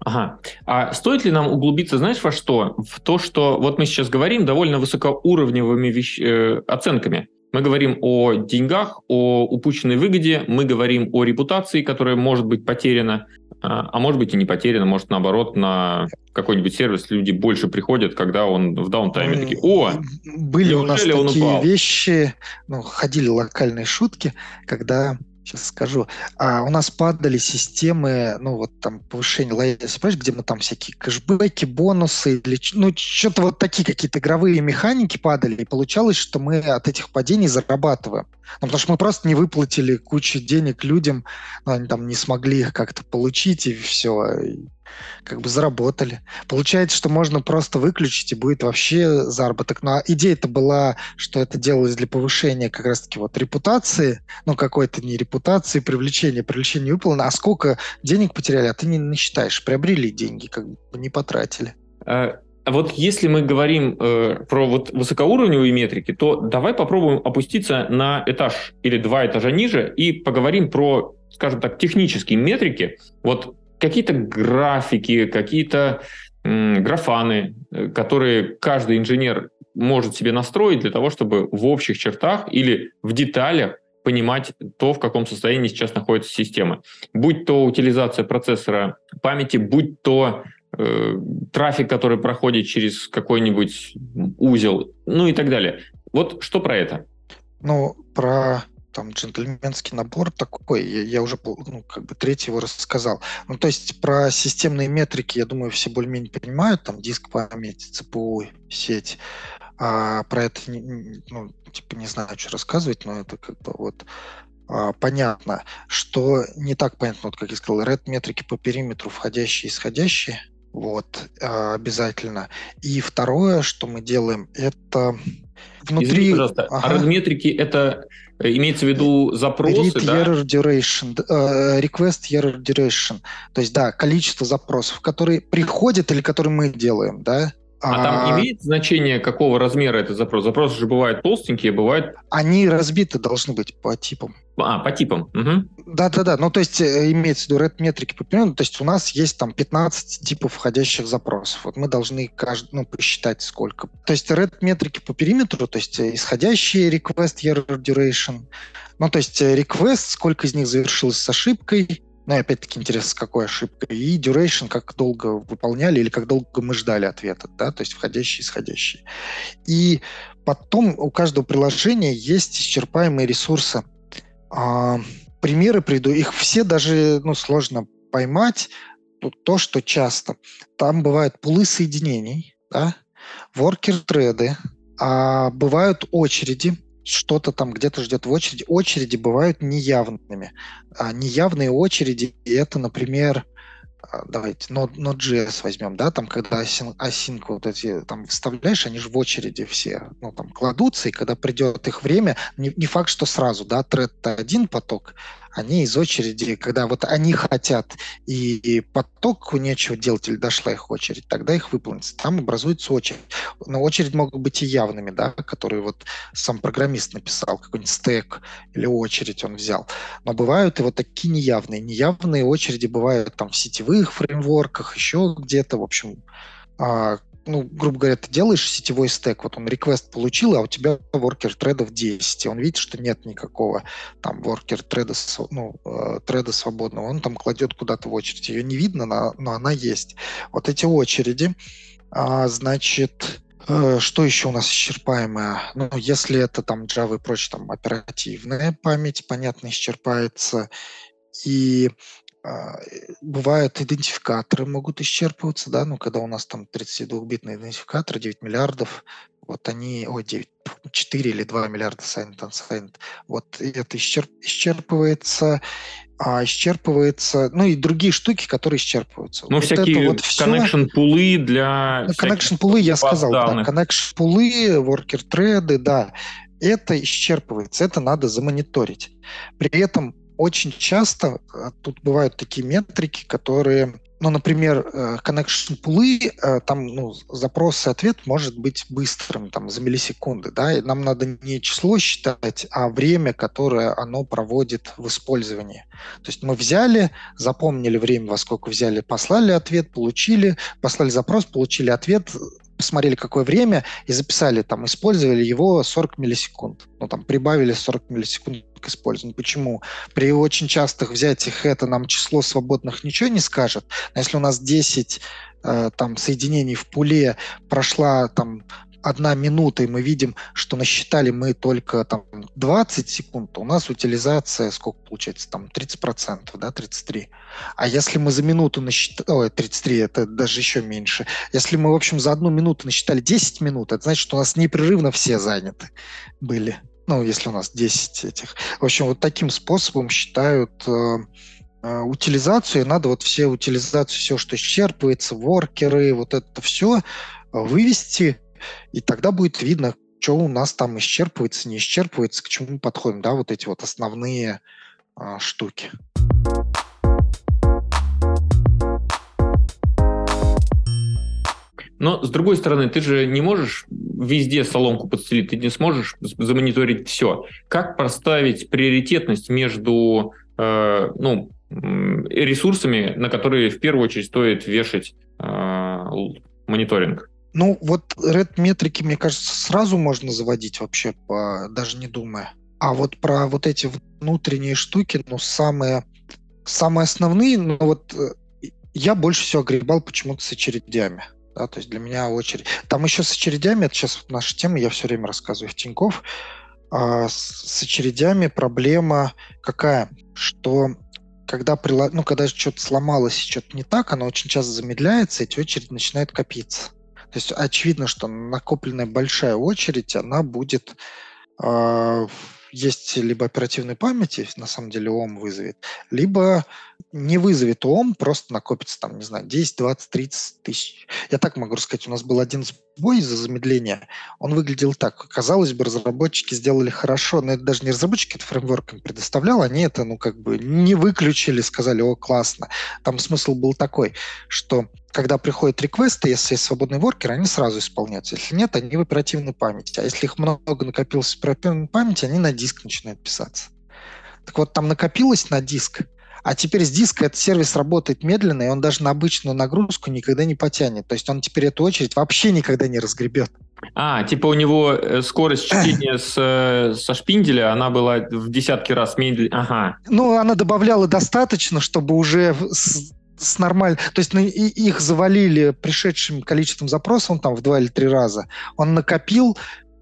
Speaker 1: Ага. А стоит ли нам углубиться, знаешь, во что? В то, что вот мы сейчас говорим довольно высокоуровневыми вещ... э, оценками. Мы говорим о деньгах, о упущенной выгоде, мы говорим о репутации, которая может быть потеряна, а, а может быть и не потеряна, может наоборот на какой-нибудь сервис люди больше приходят, когда он в даунтайме такие, о,
Speaker 2: были у нас такие вещи, ну, ходили локальные шутки, когда сейчас скажу. А у нас падали системы, ну вот там повышение лояльности, понимаешь, где мы там всякие кэшбэки, бонусы, или, ну что-то вот такие какие-то игровые механики падали, и получалось, что мы от этих падений зарабатываем. Ну, потому что мы просто не выплатили кучу денег людям, ну, они там не смогли их как-то получить, и все. И как бы заработали. Получается, что можно просто выключить, и будет вообще заработок. Но идея-то была, что это делалось для повышения как раз-таки вот репутации, ну, какой-то не репутации, привлечения, привлечения выполнено. А сколько денег потеряли, а ты не насчитаешь. Приобрели деньги, как бы не потратили.
Speaker 1: А, а вот если мы говорим э, про вот высокоуровневые метрики, то давай попробуем опуститься на этаж или два этажа ниже и поговорим про, скажем так, технические метрики. Вот какие-то графики, какие-то графаны, э, которые каждый инженер может себе настроить для того, чтобы в общих чертах или в деталях понимать то, в каком состоянии сейчас находится система. Будь то утилизация процессора памяти, будь то э, трафик, который проходит через какой-нибудь узел, ну и так далее. Вот что про это?
Speaker 2: Ну, про там джентльменский набор такой, я, я уже ну, как бы третий его рассказал. Ну, то есть про системные метрики, я думаю, все более-менее понимают, там диск память, ЦПУ, сеть. А про это, ну, типа, не знаю, что рассказывать, но это как бы вот а, понятно, что не так понятно, вот как я сказал, red метрики по периметру, входящие и исходящие, вот, а, обязательно. И второе, что мы делаем, это
Speaker 1: внутри... Извини, пожалуйста, ага. а red метрики это имеется в виду запросы, Read
Speaker 2: да? error duration, uh, request error duration. То есть, да, количество запросов, которые приходят или которые мы делаем, да,
Speaker 1: а, там а, имеет значение, какого размера этот запрос? Запросы же бывают толстенькие, бывают...
Speaker 2: Они разбиты должны быть по типам.
Speaker 1: А, по типам.
Speaker 2: Да-да-да. Ну, то есть э, имеется в виду red метрики по периоду. То есть у нас есть там 15 типов входящих запросов. Вот мы должны каждый, ну, посчитать сколько. То есть red метрики по периметру, то есть э, исходящие request error duration. Ну, то есть э, request, сколько из них завершилось с ошибкой, ну и опять-таки интересно, с какой ошибкой. И duration, как долго выполняли или как долго мы ждали ответа, да, то есть входящий, исходящий. И потом у каждого приложения есть исчерпаемые ресурсы. А, примеры приду, их все даже ну, сложно поймать. То, что часто. Там бывают пулы соединений, да, воркер-треды, а бывают очереди, что-то там где-то ждет в очереди. Очереди бывают неявными. А неявные очереди – это, например, а, давайте Node.js возьмем, да, там, когда async, async вот эти там вставляешь, они же в очереди все, ну, там, кладутся, и когда придет их время, не, не факт, что сразу, да, тред-то один поток, они из очереди, когда вот они хотят, и, и потоку нечего делать, или дошла их очередь, тогда их выполнится. Там образуется очередь. Но очередь могут быть и явными, да, которые вот сам программист написал, какой-нибудь стек или очередь он взял. Но бывают и вот такие неявные. Неявные очереди бывают там в сетевых фреймворках, еще где-то, в общем, а, ну, грубо говоря, ты делаешь сетевой стек, вот он request получил, а у тебя worker тредов 10, и он видит, что нет никакого там worker треда, ну, э, треда свободного, он там кладет куда-то в очередь. Ее не видно, но, она есть. Вот эти очереди, а, значит, э, что еще у нас исчерпаемое? Ну, если это там Java и прочее, там оперативная память, понятно, исчерпается. И бывают идентификаторы могут исчерпываться, да, ну, когда у нас там 32-битный идентификатор, 9 миллиардов, вот они, ой, 9, 4 или 2 миллиарда signed unsigned, вот это исчерп, исчерпывается, а исчерпывается, ну и другие штуки, которые исчерпываются.
Speaker 1: Ну, вот всякие вот connection пулы для...
Speaker 2: Ну, connection пулы я сказал, данных. да, connection пулы, worker треды, да, это исчерпывается, это надо замониторить. При этом очень часто э, тут бывают такие метрики, которые, ну, например, э, connection пулы, э, там, ну, запрос и ответ может быть быстрым, там, за миллисекунды, да, и нам надо не число считать, а время, которое оно проводит в использовании. То есть мы взяли, запомнили время, во сколько взяли, послали ответ, получили, послали запрос, получили ответ, посмотрели, какое время, и записали, там, использовали его 40 миллисекунд. Ну, там, прибавили 40 миллисекунд к использованию. Почему? При очень частых взятиях это нам число свободных ничего не скажет. Но если у нас 10 э, там, соединений в пуле прошла там одна минута, и мы видим, что насчитали мы только там 20 секунд, у нас утилизация сколько получается? Там 30%, да, 33. А если мы за минуту насчитали, ой, 33, это даже еще меньше. Если мы, в общем, за одну минуту насчитали 10 минут, это значит, что у нас непрерывно все заняты были. Ну, если у нас 10 этих. В общем, вот таким способом считают э, э, утилизацию. Надо вот все утилизацию, все, что исчерпывается, воркеры, вот это все вывести и тогда будет видно, что у нас там исчерпывается, не исчерпывается, к чему мы подходим, да, вот эти вот основные а, штуки.
Speaker 1: Но, с другой стороны, ты же не можешь везде соломку подстелить, ты не сможешь замониторить все. Как поставить приоритетность между э, ну, ресурсами, на которые в первую очередь стоит вешать э, мониторинг?
Speaker 2: Ну, вот red метрики, мне кажется, сразу можно заводить вообще, по, даже не думая. А вот про вот эти внутренние штуки, ну, самые, самые основные, ну, вот э, я больше всего огребал почему-то с очередями. Да, то есть для меня очередь. Там еще с очередями, это сейчас вот наша тема, я все время рассказываю в Тинькофф, А с очередями проблема какая? Что когда, прилад... ну, когда что-то сломалось, что-то не так, оно очень часто замедляется, эти очереди начинают копиться. То есть очевидно, что накопленная большая очередь, она будет э, есть либо оперативной памяти, на самом деле ОМ вызовет, либо не вызовет ОМ, просто накопится там, не знаю, 10, 20, 30 тысяч. Я так могу рассказать, у нас был один сбой из-за замедления. Он выглядел так. Казалось бы, разработчики сделали хорошо, но это даже не разработчики, это фреймворк им предоставлял, они это, ну, как бы не выключили, сказали, о, классно. Там смысл был такой, что когда приходят реквесты, если есть свободный воркер, они сразу исполняются. Если нет, они в оперативной памяти. А если их много накопилось в оперативной памяти, они на диск начинают писаться. Так вот, там накопилось на диск, а теперь с диска этот сервис работает медленно, и он даже на обычную нагрузку никогда не потянет. То есть он теперь эту очередь вообще никогда не разгребет.
Speaker 1: А, типа у него э, скорость чтения с, э, со шпинделя, она была в десятки раз медленнее. Ага.
Speaker 2: Ну, она добавляла достаточно, чтобы уже с нормаль... То есть ну, их завалили пришедшим количеством запросов, он там в два или три раза. Он накопил,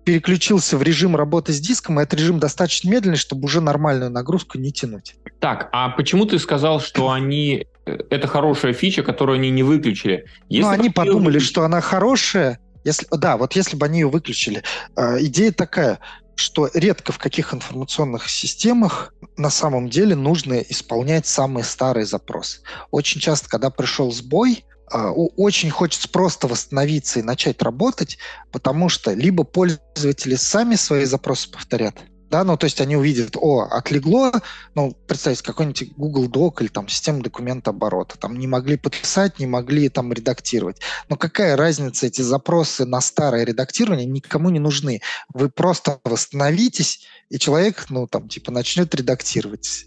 Speaker 2: переключился в режим работы с диском, и этот режим достаточно медленный, чтобы уже нормальную нагрузку не тянуть.
Speaker 1: Так, а почему ты сказал, что они э, это хорошая фича, которую они не выключили?
Speaker 2: Если ну, они подумали, выключили... что она хорошая. Если, да, вот если бы они ее выключили. Э, идея такая что редко в каких информационных системах на самом деле нужно исполнять самый старый запрос. Очень часто, когда пришел сбой, а, очень хочется просто восстановиться и начать работать, потому что либо пользователи сами свои запросы повторят, да, ну, то есть они увидят, о, отлегло, ну, представьте, какой-нибудь Google Doc или там система документа оборота, там не могли подписать, не могли там редактировать. Но какая разница, эти запросы на старое редактирование никому не нужны. Вы просто восстановитесь, и человек, ну, там, типа, начнет редактировать.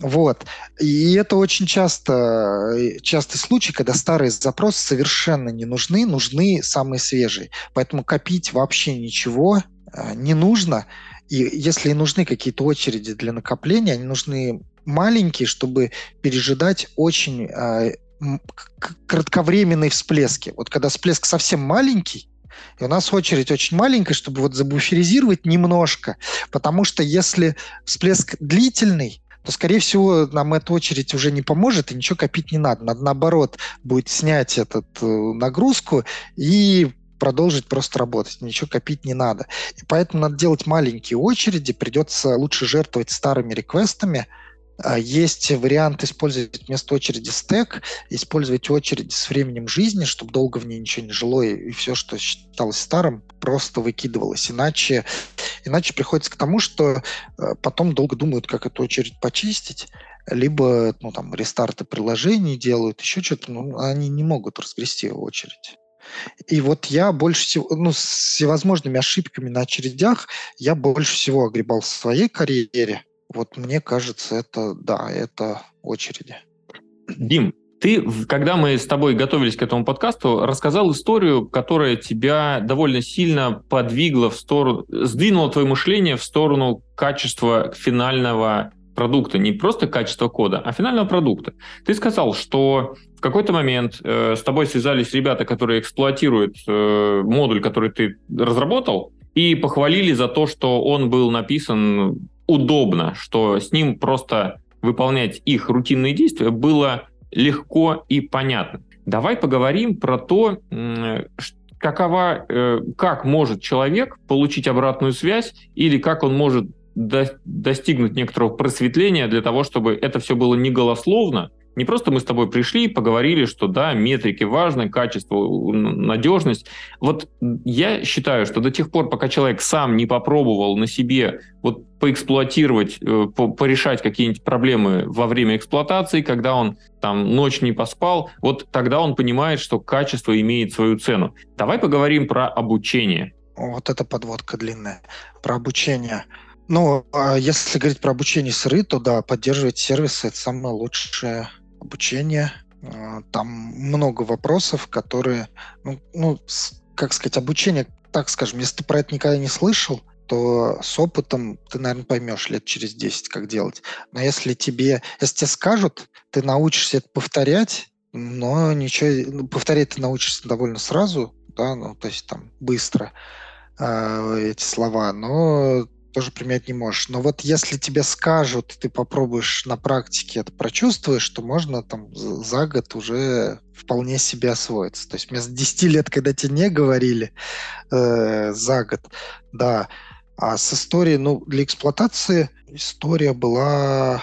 Speaker 2: Вот. И это очень часто, э, частый случай, когда старые запросы совершенно не нужны, нужны самые свежие. Поэтому копить вообще ничего э, не нужно. И если нужны какие-то очереди для накопления, они нужны маленькие, чтобы пережидать очень э, кратковременные всплески. Вот когда всплеск совсем маленький, и у нас очередь очень маленькая, чтобы вот забуферизировать немножко, потому что если всплеск длительный, то, скорее всего, нам эта очередь уже не поможет, и ничего копить не надо. Надо, наоборот, будет снять эту э, нагрузку и продолжить просто работать, ничего копить не надо. И поэтому надо делать маленькие очереди, придется лучше жертвовать старыми реквестами, а, есть вариант использовать вместо очереди стек, использовать очередь с временем жизни, чтобы долго в ней ничего не жило, и, все, что считалось старым, просто выкидывалось. Иначе, иначе приходится к тому, что э, потом долго думают, как эту очередь почистить, либо ну, там, рестарты приложений делают, еще что-то, но они не могут разгрести очередь. И вот я больше всего, ну, с всевозможными ошибками на очередях я больше всего огребал в своей карьере. Вот мне кажется, это, да, это очереди.
Speaker 1: Дим, ты, когда мы с тобой готовились к этому подкасту, рассказал историю, которая тебя довольно сильно подвигла в сторону, сдвинула твое мышление в сторону качества финального продукта, не просто качества кода, а финального продукта. Ты сказал, что в какой-то момент э, с тобой связались ребята, которые эксплуатируют э, модуль, который ты разработал, и похвалили за то, что он был написан удобно, что с ним просто выполнять их рутинные действия было легко и понятно. Давай поговорим про то, какова, э, как может человек получить обратную связь или как он может до, достигнуть некоторого просветления для того, чтобы это все было не голословно, не просто мы с тобой пришли, поговорили, что да, метрики важны, качество, надежность. Вот я считаю, что до тех пор, пока человек сам не попробовал на себе вот поэксплуатировать, э, по, порешать какие-нибудь проблемы во время эксплуатации, когда он там ночь не поспал, вот тогда он понимает, что качество имеет свою цену. Давай поговорим про обучение.
Speaker 2: Вот это подводка длинная. Про обучение. Ну, а если говорить про обучение сыры, то да, поддерживать сервисы – это самое лучшее обучение. А, там много вопросов, которые, ну, ну, как сказать, обучение, так скажем, если ты про это никогда не слышал, то с опытом ты, наверное, поймешь лет через 10, как делать. Но если тебе, если тебе скажут, ты научишься это повторять, но ничего, ну, повторять ты научишься довольно сразу, да, ну, то есть там быстро э, эти слова, но тоже применять не можешь. Но вот если тебе скажут, ты попробуешь на практике это прочувствуешь, то можно там за год уже вполне себе освоиться. То есть вместо 10 лет, когда тебе не говорили э, за год, да. А с историей, ну, для эксплуатации история была...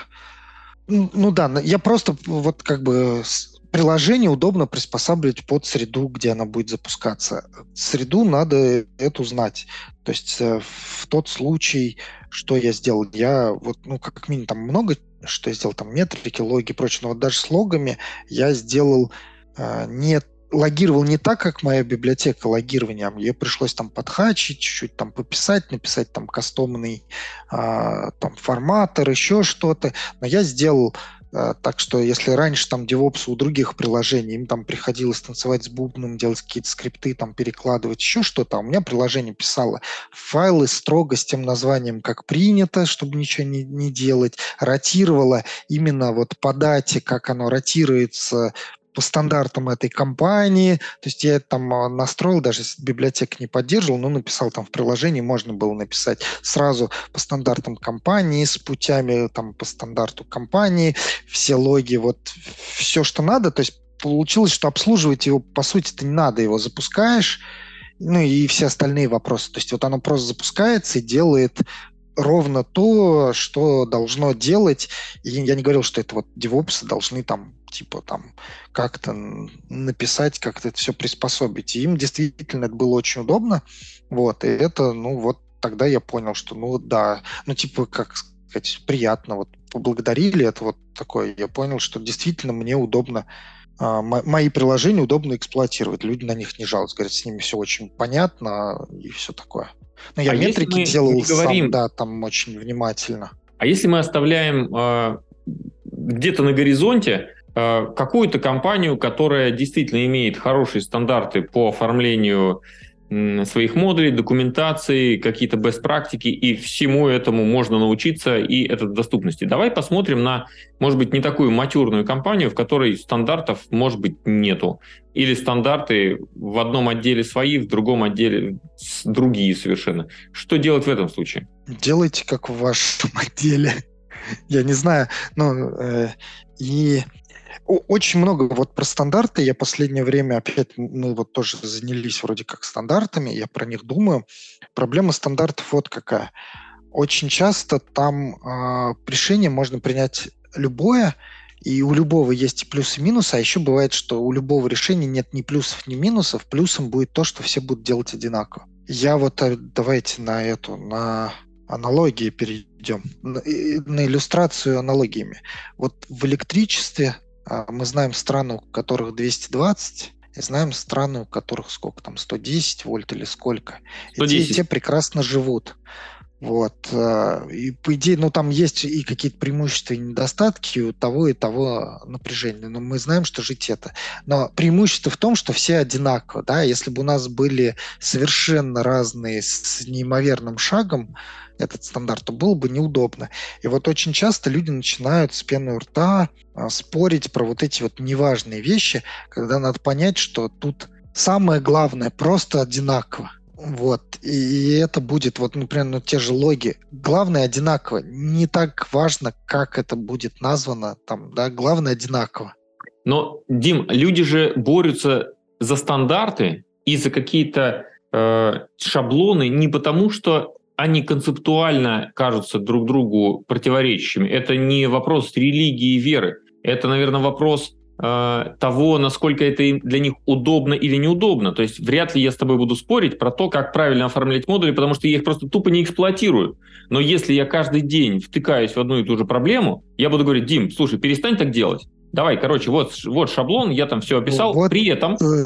Speaker 2: Ну да, я просто вот как бы приложение удобно приспосабливать под среду, где она будет запускаться. Среду надо эту знать. То есть э, в тот случай, что я сделал, я вот, ну, как минимум, там много что я сделал, там метрики, логи и прочее, но вот даже с логами я сделал э, не логировал не так, как моя библиотека логирования. Мне пришлось там подхачить, чуть-чуть там пописать, написать там кастомный э, там форматор, еще что-то. Но я сделал так что если раньше там DevOps у других приложений, им там приходилось танцевать с бубном, делать какие-то скрипты, там перекладывать еще что-то, а у меня приложение писало файлы строго с тем названием, как принято, чтобы ничего не, не делать, ротировало именно вот по дате, как оно ротируется по стандартам этой компании. То есть я там а, настроил, даже если библиотека не поддерживал, но написал там в приложении, можно было написать сразу по стандартам компании, с путями там по стандарту компании, все логи, вот все, что надо. То есть получилось, что обслуживать его, по сути, это не надо, его запускаешь, ну и все остальные вопросы. То есть вот оно просто запускается и делает ровно то, что должно делать. И я не говорил, что это вот девопсы должны там типа там как-то написать, как-то это все приспособить. И им действительно это было очень удобно. Вот, и это, ну вот тогда я понял, что ну да, ну типа как сказать, приятно, вот поблагодарили, это вот такое, я понял, что действительно мне удобно а, мои приложения удобно эксплуатировать, люди на них не жалуются, говорят, с ними все очень понятно и все такое. Но я а метрики делал говорим, сам, да, там очень внимательно.
Speaker 1: А если мы оставляем э, где-то на горизонте какую-то компанию, которая действительно имеет хорошие стандарты по оформлению своих модулей, документации, какие-то best практики, и всему этому можно научиться, и это доступности. Давай посмотрим на, может быть, не такую матюрную компанию, в которой стандартов, может быть, нету. Или стандарты в одном отделе свои, в другом отделе другие совершенно. Что делать в этом случае?
Speaker 2: Делайте как в вашем отделе. Я не знаю, ну, э, и очень много вот про стандарты. Я последнее время опять, мы вот тоже занялись вроде как стандартами, я про них думаю. Проблема стандартов вот какая. Очень часто там э, решение можно принять любое, и у любого есть и плюсы, и минусы, а еще бывает, что у любого решения нет ни плюсов, ни минусов. Плюсом будет то, что все будут делать одинаково. Я вот э, давайте на эту, на аналогии перейдем, на, на иллюстрацию аналогиями. Вот в электричестве мы знаем страны, у которых 220, и знаем страны, у которых сколько там, 110 вольт или сколько. 110. И те, и те прекрасно живут. Вот. А, и по идее, ну там есть и какие-то преимущества и недостатки у того и того напряжения. Но мы знаем, что жить это. Но преимущество в том, что все одинаково. Да? Если бы у нас были совершенно разные с неимоверным шагом, этот стандарт, то было бы неудобно. И вот очень часто люди начинают с пены у рта а, спорить про вот эти вот неважные вещи, когда надо понять, что тут самое главное просто одинаково. Вот. И это будет, вот, например, ну, те же логи. Главное одинаково. Не так важно, как это будет названо. Там, да, главное одинаково.
Speaker 1: Но, Дим, люди же борются за стандарты и за какие-то э, шаблоны не потому, что они концептуально кажутся друг другу противоречащими. Это не вопрос религии и веры. Это, наверное, вопрос э, того, насколько это для них удобно или неудобно. То есть вряд ли я с тобой буду спорить про то, как правильно оформлять модули, потому что я их просто тупо не эксплуатирую. Но если я каждый день втыкаюсь в одну и ту же проблему, я буду говорить, Дим, слушай, перестань так делать. Давай, короче, вот, вот шаблон, я там все описал. Вот, При этом э,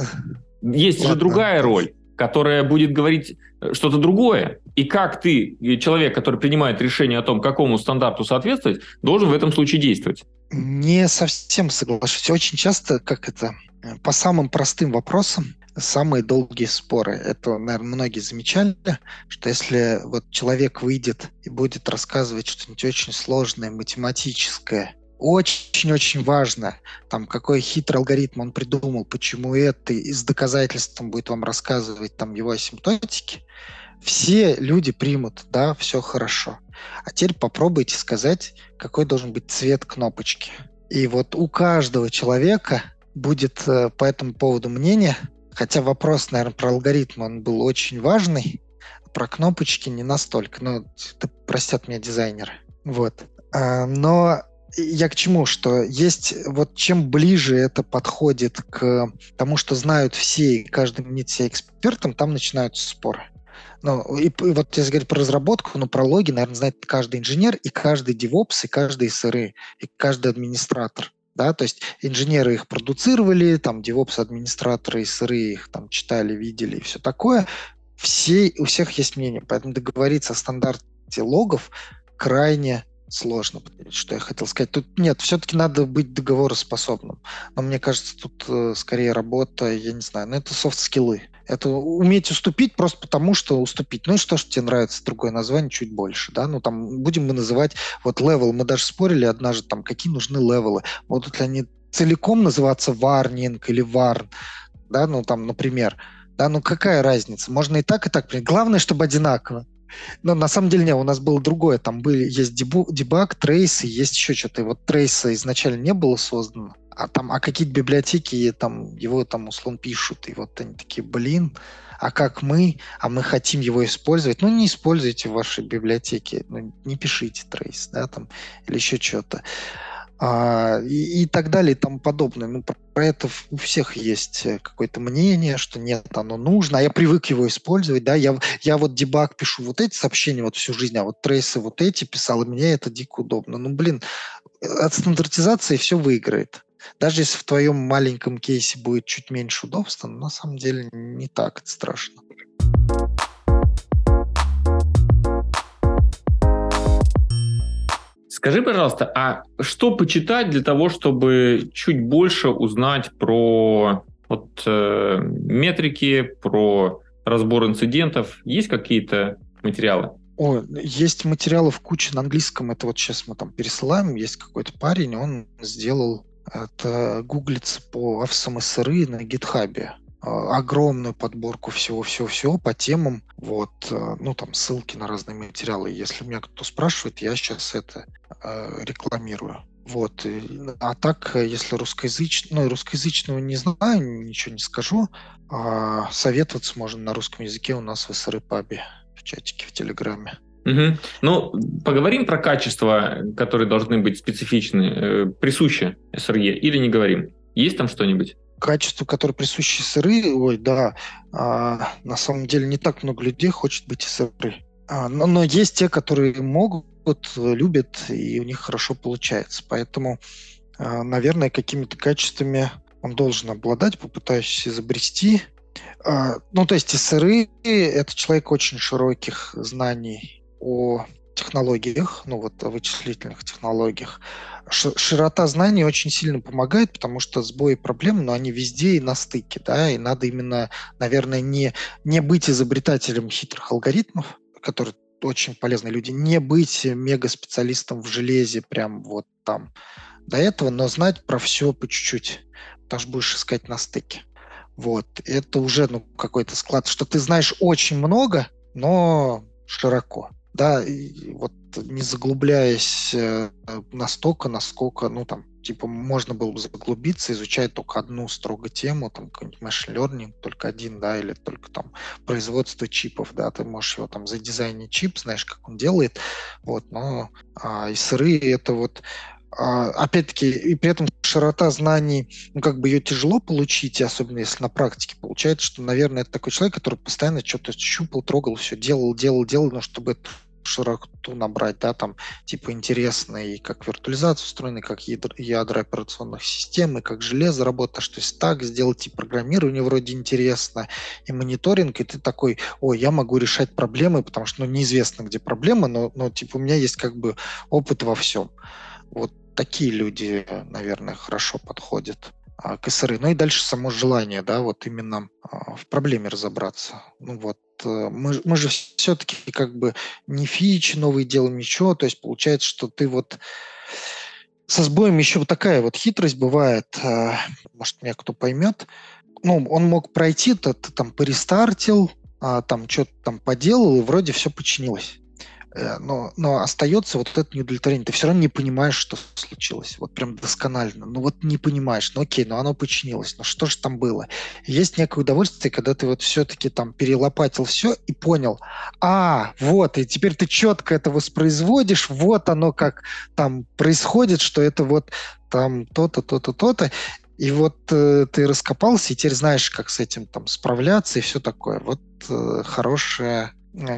Speaker 1: есть ладно. же другая роль которая будет говорить что-то другое. И как ты, человек, который принимает решение о том, какому стандарту соответствовать, должен в этом случае действовать?
Speaker 2: Не совсем соглашусь. Очень часто, как это, по самым простым вопросам самые долгие споры. Это, наверное, многие замечали, что если вот человек выйдет и будет рассказывать что-нибудь очень сложное, математическое, очень-очень важно, там, какой хитрый алгоритм он придумал, почему это, и с доказательством будет вам рассказывать там его асимптотики, все люди примут, да, все хорошо. А теперь попробуйте сказать, какой должен быть цвет кнопочки. И вот у каждого человека будет э, по этому поводу мнение, хотя вопрос, наверное, про алгоритм, он был очень важный, про кнопочки не настолько, но это простят меня дизайнеры. Вот. А, но я к чему, что есть, вот чем ближе это подходит к тому, что знают все, и каждый мнит себя экспертом, там начинаются споры. Ну, и, и вот если говорить про разработку, ну, про логи, наверное, знает каждый инженер, и каждый DevOps, и каждый SRE, и каждый администратор. Да, то есть инженеры их продуцировали, там, DevOps, администраторы, SRE их там читали, видели и все такое. Все, у всех есть мнение, поэтому договориться о стандарте логов крайне сложно, что я хотел сказать. Тут нет, все-таки надо быть договороспособным. Но мне кажется, тут э, скорее работа, я не знаю, ну это софт-скиллы. Это уметь уступить просто потому, что уступить. Ну и что, что тебе нравится другое название чуть больше, да? Ну там будем мы называть вот level. Мы даже спорили однажды, там, какие нужны level ы. Будут ли они целиком называться warning или warn, да, ну там, например, да, ну какая разница? Можно и так, и так. Главное, чтобы одинаково. Но на самом деле нет, у нас было другое. Там были, есть дебу, debug, trace ы, есть еще что-то. И вот trace а изначально не было создано. А там, а какие-то библиотеки там его там условно пишут. И вот они такие, блин, а как мы, а мы хотим его использовать. Ну, не используйте в вашей библиотеке, ну, не пишите trace, да, там, или еще что-то а, и, и так далее и тому подобное. Ну, про, про это у всех есть э, какое-то мнение, что нет, оно нужно, а я привык его использовать, да, я, я вот дебаг пишу вот эти сообщения вот всю жизнь, а вот трейсы вот эти писал, и мне это дико удобно. Ну, блин, от стандартизации все выиграет. Даже если в твоем маленьком кейсе будет чуть меньше удобства, на самом деле не так это страшно.
Speaker 1: Скажи, пожалуйста, а что почитать для того, чтобы чуть больше узнать про вот, э, метрики, про разбор инцидентов? Есть какие-то материалы?
Speaker 2: О, есть материалы в куче на английском. Это вот сейчас мы там пересылаем. Есть какой-то парень, он сделал это гуглится по авсам на гитхабе. А, огромную подборку всего-всего-всего по темам. Вот, э, ну, там ссылки на разные материалы. Если меня кто спрашивает, я сейчас это э, рекламирую. Вот. А так, если русскоязычного, ну, русскоязычного не знаю, ничего не скажу. А советоваться можно на русском языке у нас в СРПАБе в чатике в Телеграме.
Speaker 1: Угу. Ну, поговорим про качества, которые должны быть специфичны, э, присущи СРЕ, или не говорим? Есть там что-нибудь?
Speaker 2: качества, которые присущи сыры, ой, да, а, на самом деле не так много людей хочет быть сыры. А, но, но есть те, которые могут, любят, и у них хорошо получается. Поэтому, а, наверное, какими-то качествами он должен обладать, попытаясь изобрести. А, ну, то есть сыры – это человек очень широких знаний о технологиях, ну вот о вычислительных технологиях, широта знаний очень сильно помогает, потому что сбои проблем, но они везде и на стыке, да, и надо именно, наверное, не, не быть изобретателем хитрых алгоритмов, которые очень полезные люди, не быть мега-специалистом в железе прям вот там до этого, но знать про все по чуть-чуть, потому что будешь искать на стыке. Вот, это уже ну, какой-то склад, что ты знаешь очень много, но широко да, вот не заглубляясь э, настолько, насколько, ну, там, типа, можно было бы заглубиться, изучать только одну строго тему, там, какой-нибудь machine learning, только один, да, или только там производство чипов, да, ты можешь его там задизайнить чип, знаешь, как он делает, вот, но а, и сыры это вот а, опять-таки, и при этом широта знаний, ну, как бы ее тяжело получить, особенно если на практике получается, что, наверное, это такой человек, который постоянно что-то щупал, трогал, все делал, делал, делал, но чтобы эту широту набрать, да, там, типа, интересно, и как виртуализация устроена, как ядра, ядра операционных систем, и как железо работает, что есть так сделать, и программирование вроде интересно, и мониторинг, и ты такой, ой, я могу решать проблемы, потому что, ну, неизвестно, где проблема, но, но типа, у меня есть, как бы, опыт во всем. Вот такие люди, наверное, хорошо подходят а, к СРИ. Ну и дальше само желание, да, вот именно а, в проблеме разобраться. Ну вот, мы, мы же все-таки как бы не фичи новые делаем, ничего, то есть получается, что ты вот со сбоем еще вот такая вот хитрость бывает, а, может, меня кто поймет, ну, он мог пройти, то ты там перестартил, а, там что-то там поделал, и вроде все починилось. Э, но, но остается вот это неудовлетворение. Ты все равно не понимаешь, что случилось. Вот прям досконально. Ну вот не понимаешь. Ну окей, но оно починилось. Ну что же там было? Есть некое удовольствие, когда ты вот все-таки там перелопатил все и понял. А, вот, и теперь ты четко это воспроизводишь. Вот оно как там происходит, что это вот там то-то, то-то, то-то. И вот э, ты раскопался, и теперь знаешь, как с этим там справляться и все такое. Вот э, хорошее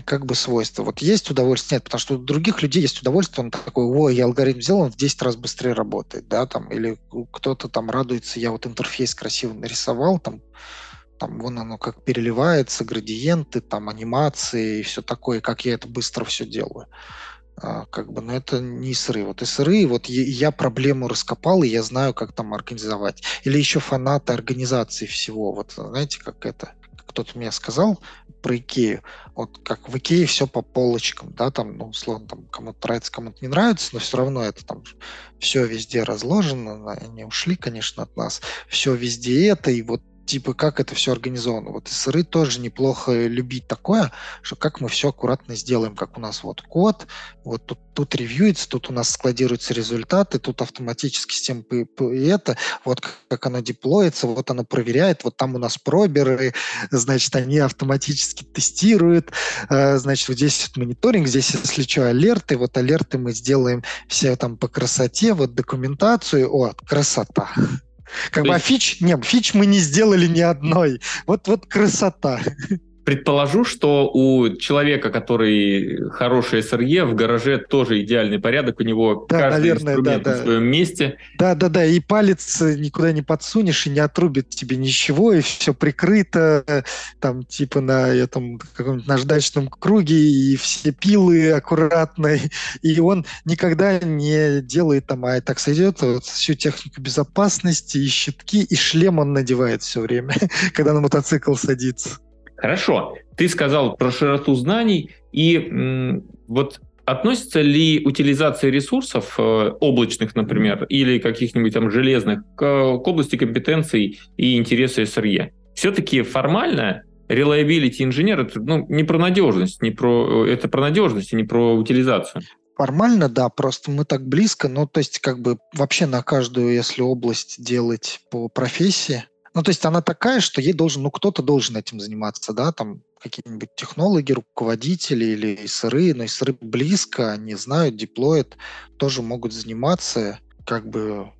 Speaker 2: как бы свойства. Вот есть удовольствие, нет, потому что у других людей есть удовольствие, он такой, ой, я алгоритм сделал, он в 10 раз быстрее работает, да, там, или кто-то там радуется, я вот интерфейс красиво нарисовал, там, там вон оно как переливается, градиенты, там анимации и все такое, как я это быстро все делаю. А, как бы, но это не сыры. Вот и сыры, вот я проблему раскопал, и я знаю, как там организовать. Или еще фанаты организации всего. Вот знаете, как это, кто-то мне сказал про Икею, вот как в Икее все по полочкам, да, там, ну, условно, там, кому-то нравится, кому-то не нравится, но все равно это там все везде разложено, они ушли, конечно, от нас, все везде это, и вот типа, как это все организовано. Вот сыры тоже неплохо любить такое, что как мы все аккуратно сделаем, как у нас вот код, вот тут, тут ревьюется, тут у нас складируются результаты, тут автоматически система и это, вот как оно деплоится, вот оно проверяет, вот там у нас проберы, значит, они автоматически тестируют, э, значит, вот здесь мониторинг, здесь, если что, алерты, вот алерты мы сделаем все там по красоте, вот документацию, о, красота. Как То бы, а фич, не, фич мы не сделали ни одной. Вот, вот красота.
Speaker 1: Предположу, что у человека, который хороший SRE, в гараже тоже идеальный порядок, у него да, каждый наверное, инструмент да, на да. своем месте.
Speaker 2: Да, да, да, и палец никуда не подсунешь и не отрубит тебе ничего, и все прикрыто, там, типа на этом каком-нибудь наждачном круге, и все пилы аккуратно, и он никогда не делает там, а так сойдет, вот, всю технику безопасности, и щитки, и шлем он надевает все время, когда на мотоцикл садится.
Speaker 1: Хорошо. Ты сказал про широту знаний, и вот относится ли утилизация ресурсов, э, облачных, например, или каких-нибудь там железных, к, к области компетенций и интереса SRE? Все-таки формально reliability инженер это ну, не про надежность, не про, это про надежность, и не про утилизацию.
Speaker 2: Формально, да, просто мы так близко, ну, то есть, как бы вообще на каждую, если область делать по профессии, ну, то есть она такая, что ей должен, ну, кто-то должен этим заниматься, да, там какие-нибудь технологи, руководители или СРы, но СРы близко, они знают, деплоят, тоже могут заниматься, как бы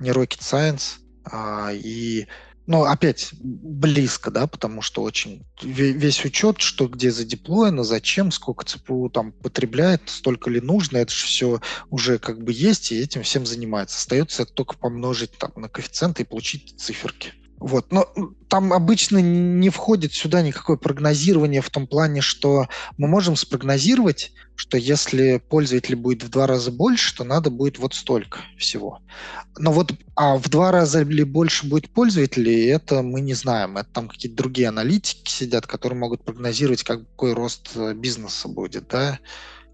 Speaker 2: не rocket science, а, и ну, опять, близко, да, потому что очень весь учет, что где задеплоено, зачем, сколько ЦПУ там потребляет, столько ли нужно, это же все уже как бы есть, и этим всем занимается. Остается только помножить там на коэффициенты и получить циферки. Вот. Но там обычно не входит сюда никакое прогнозирование в том плане, что мы можем спрогнозировать, что если пользователей будет в два раза больше, то надо будет вот столько всего. Но вот а в два раза или больше будет пользователей, это мы не знаем. Это там какие-то другие аналитики сидят, которые могут прогнозировать, какой рост э, бизнеса будет, да,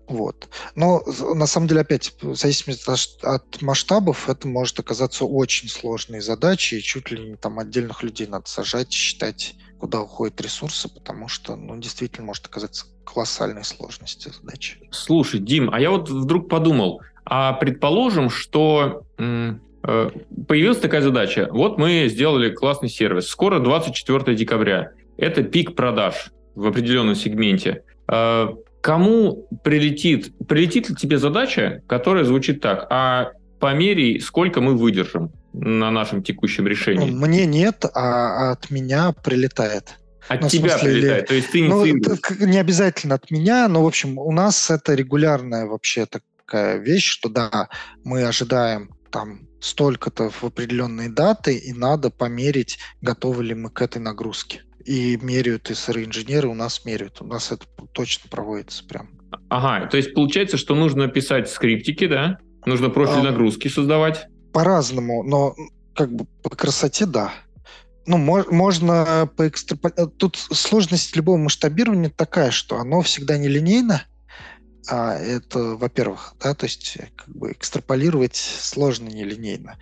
Speaker 2: вот. Но на самом деле, опять, в зависимости от масштабов, это может оказаться очень сложной задачей, и чуть ли не там отдельных людей надо сажать, считать, куда уходят ресурсы, потому что, ну, действительно может оказаться колоссальной сложностью задачи.
Speaker 1: Слушай, Дим, а я вот вдруг подумал, а предположим, что э, появилась такая задача. Вот мы сделали классный сервис. Скоро 24 декабря. Это пик продаж в определенном сегменте. Кому прилетит, прилетит ли тебе задача, которая звучит так, а померяй, сколько мы выдержим на нашем текущем решении?
Speaker 2: Ну, мне нет, а от меня прилетает.
Speaker 1: От ну, тебя смысле, прилетает, или... то есть ты не
Speaker 2: ну, Не обязательно от меня, но, в общем, у нас это регулярная вообще такая вещь, что да, мы ожидаем там столько-то в определенные даты, и надо померить, готовы ли мы к этой нагрузке и меряют, и сыры-инженеры у нас меряют. У нас это точно проводится прям.
Speaker 1: Ага, то есть получается, что нужно писать скриптики, да? Нужно профиль а, нагрузки создавать?
Speaker 2: По-разному, но как бы по красоте, да. Ну, мож, можно по экстрап... Тут сложность любого масштабирования такая, что оно всегда нелинейно. А это, во-первых, да, то есть как бы экстраполировать сложно нелинейно.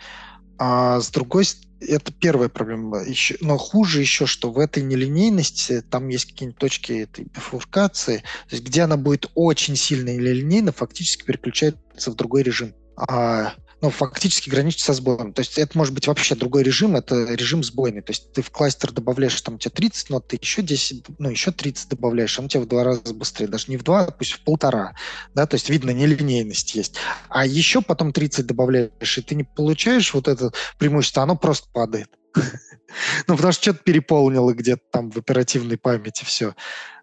Speaker 2: А с другой это первая проблема. Еще, но хуже еще, что в этой нелинейности там есть какие-нибудь точки этой бифуркации, то есть где она будет очень сильно нелинейно, фактически переключается в другой режим. А ну, фактически граничит со сбоем. То есть это может быть вообще другой режим, это режим сбойный. То есть ты в кластер добавляешь, там у тебя 30 нот, ты еще 10, ну, еще 30 добавляешь, он у тебя в два раза быстрее, даже не в два, а пусть в полтора. Да, то есть видно, нелинейность есть. А еще потом 30 добавляешь, и ты не получаешь вот это преимущество, оно просто падает. Ну, потому что что-то переполнило где-то там в оперативной памяти все.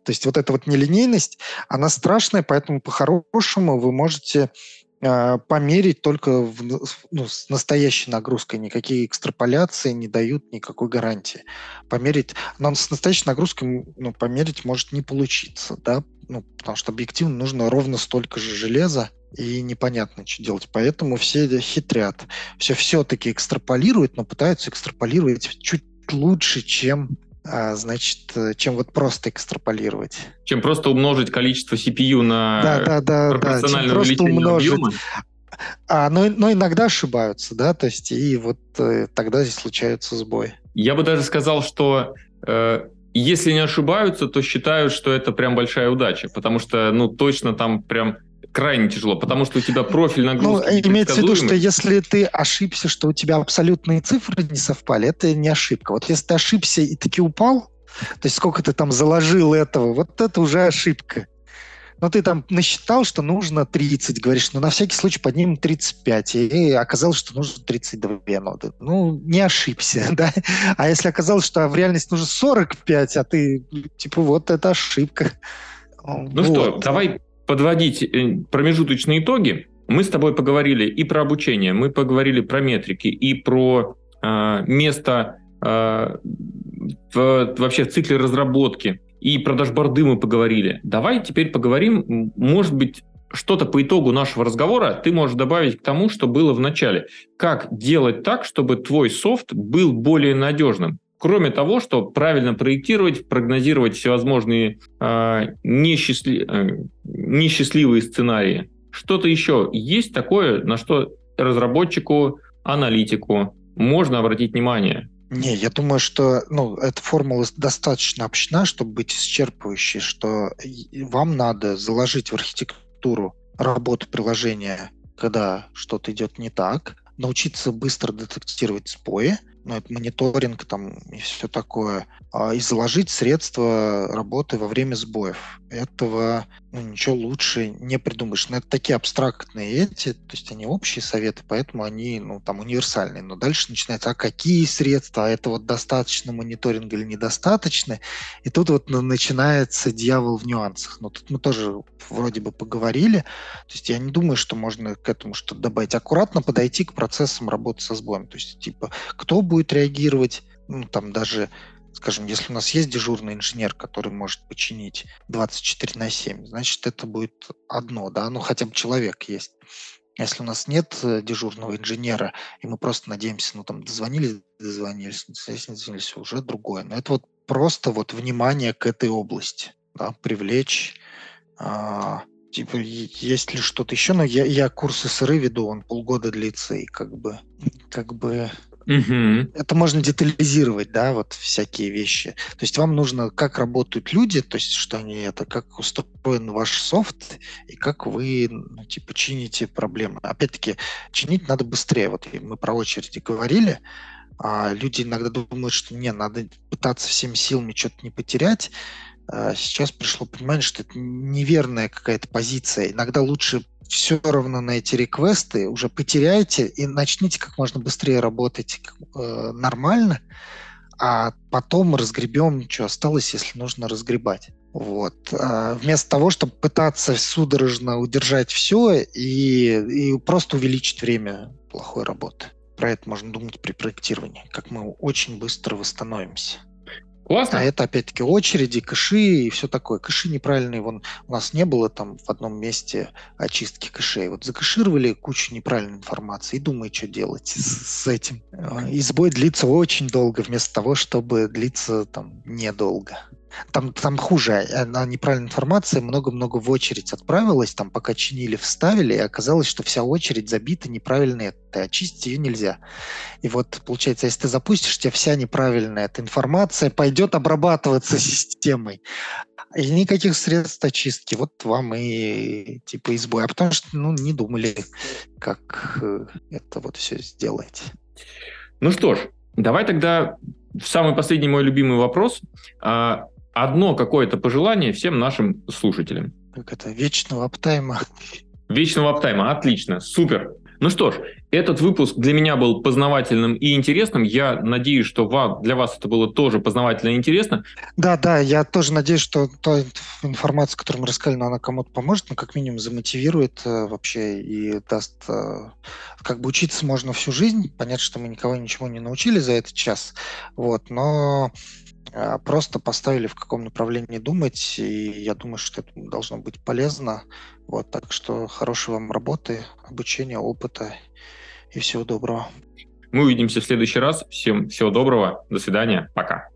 Speaker 2: То есть вот эта вот нелинейность, она страшная, поэтому по-хорошему вы можете померить только в, ну, с настоящей нагрузкой. Никакие экстраполяции не дают никакой гарантии. Померить, но с настоящей нагрузкой ну, померить может не получиться, да, ну, потому что объективно нужно ровно столько же железа, и непонятно, что делать. Поэтому все хитрят. Все все-таки экстраполируют, но пытаются экстраполировать чуть лучше, чем а, значит, э, чем вот просто экстраполировать.
Speaker 1: Чем просто умножить количество CPU на да, да, да, пропорциональное да, чем умножить. объема?
Speaker 2: А, но, но иногда ошибаются, да, то есть и вот э, тогда здесь случается сбой.
Speaker 1: Я бы даже сказал, что э, если не ошибаются, то считают, что это прям большая удача, потому что, ну, точно там прям крайне тяжело, потому что у тебя профиль нагрузки
Speaker 2: Ну, имеется в виду, что если ты ошибся, что у тебя абсолютные цифры не совпали, это не ошибка. Вот если ты ошибся и таки упал, то есть сколько ты там заложил этого, вот это уже ошибка. Но ты там насчитал, что нужно 30, говоришь, ну на всякий случай поднимем 35, и оказалось, что нужно 32 ноды. Ну, не ошибся, да? А если оказалось, что в реальности нужно 45, а ты, типа, вот это ошибка.
Speaker 1: Ну вот. что, давай подводить э, промежуточные итоги, мы с тобой поговорили и про обучение, мы поговорили про метрики и про э, место э, в, вообще в цикле разработки, и про дашборды мы поговорили. Давай теперь поговорим, может быть, что-то по итогу нашего разговора ты можешь добавить к тому, что было в начале. Как делать так, чтобы твой софт был более надежным? Кроме того, что правильно проектировать, прогнозировать всевозможные э, несчастли... несчастливые сценарии. Что-то еще есть такое, на что разработчику, аналитику можно обратить внимание?
Speaker 2: Не, я думаю, что ну, эта формула достаточно общена, чтобы быть исчерпывающей, что вам надо заложить в архитектуру работу приложения, когда что-то идет не так, научиться быстро детектировать сбои, ну, это мониторинг там и все такое, а, и заложить средства работы во время сбоев. Этого ну, ничего лучше не придумаешь. Но это такие абстрактные эти, то есть они общие советы, поэтому они ну, там универсальные. Но дальше начинается, а какие средства, а это вот достаточно мониторинга или недостаточно? И тут вот начинается дьявол в нюансах. Но тут мы тоже вроде бы поговорили. То есть я не думаю, что можно к этому что-то добавить. Аккуратно подойти к процессам работы со сбоем. То есть типа, кто будет реагировать, ну, там даже скажем, если у нас есть дежурный инженер, который может починить 24 на 7, значит, это будет одно, да, ну, хотя бы человек есть. Если у нас нет э, дежурного инженера, и мы просто надеемся, ну, там, дозвонились, дозвонились, дозвонились, уже другое. Но это вот просто вот внимание к этой области, да, привлечь, а, типа, есть ли что-то еще, но я, я курсы сыры веду, он полгода длится, и как бы, как бы Угу. Это можно детализировать, да, вот всякие вещи. То есть вам нужно, как работают люди, то есть что они это, как устроен ваш софт и как вы, ну, типа, чините проблемы. Опять-таки, чинить надо быстрее. Вот мы про очереди говорили, а люди иногда думают, что не, надо пытаться всеми силами что-то не потерять. А сейчас пришло понимание, что это неверная какая-то позиция. Иногда лучше все равно на эти реквесты уже потеряйте и начните как можно быстрее работать э, нормально, а потом разгребем, что осталось, если нужно разгребать. Вот. А вместо того, чтобы пытаться судорожно удержать все и, и просто увеличить время плохой работы. Про это можно думать при проектировании, как мы очень быстро восстановимся. Классно. А это опять-таки очереди, кэши и все такое. Кэши неправильные, вон у нас не было там в одном месте очистки кэшей. Вот закэшировали кучу неправильной информации и думай, что делать с, с этим. И сбой длится очень долго, вместо того, чтобы длиться там недолго. Там, там хуже, она неправильная информация, много-много в очередь отправилась, там пока чинили, вставили, и оказалось, что вся очередь забита неправильной, очистить ее нельзя. И вот, получается, если ты запустишь, у тебя вся неправильная эта информация пойдет обрабатываться системой. И никаких средств очистки. Вот вам и типа избой. А потому что, ну, не думали, как э, это вот все сделать.
Speaker 1: Ну что ж, давай тогда самый последний мой любимый вопрос. А, одно какое-то пожелание всем нашим слушателям.
Speaker 2: Как это, вечного аптайма.
Speaker 1: Вечного аптайма, отлично, супер. Ну что ж, этот выпуск для меня был познавательным и интересным. Я надеюсь, что вам, для вас это было тоже познавательно и интересно.
Speaker 2: Да, да, я тоже надеюсь, что та информация, которую мы рассказали, она кому-то поможет, но как минимум замотивирует э, вообще и даст... Э, как бы учиться можно всю жизнь. Понятно, что мы никого ничего не научили за этот час, вот, но просто поставили в каком направлении думать, и я думаю, что это должно быть полезно. Вот, так что хорошей вам работы, обучения, опыта и всего доброго.
Speaker 1: Мы увидимся в следующий раз. Всем всего доброго. До свидания. Пока.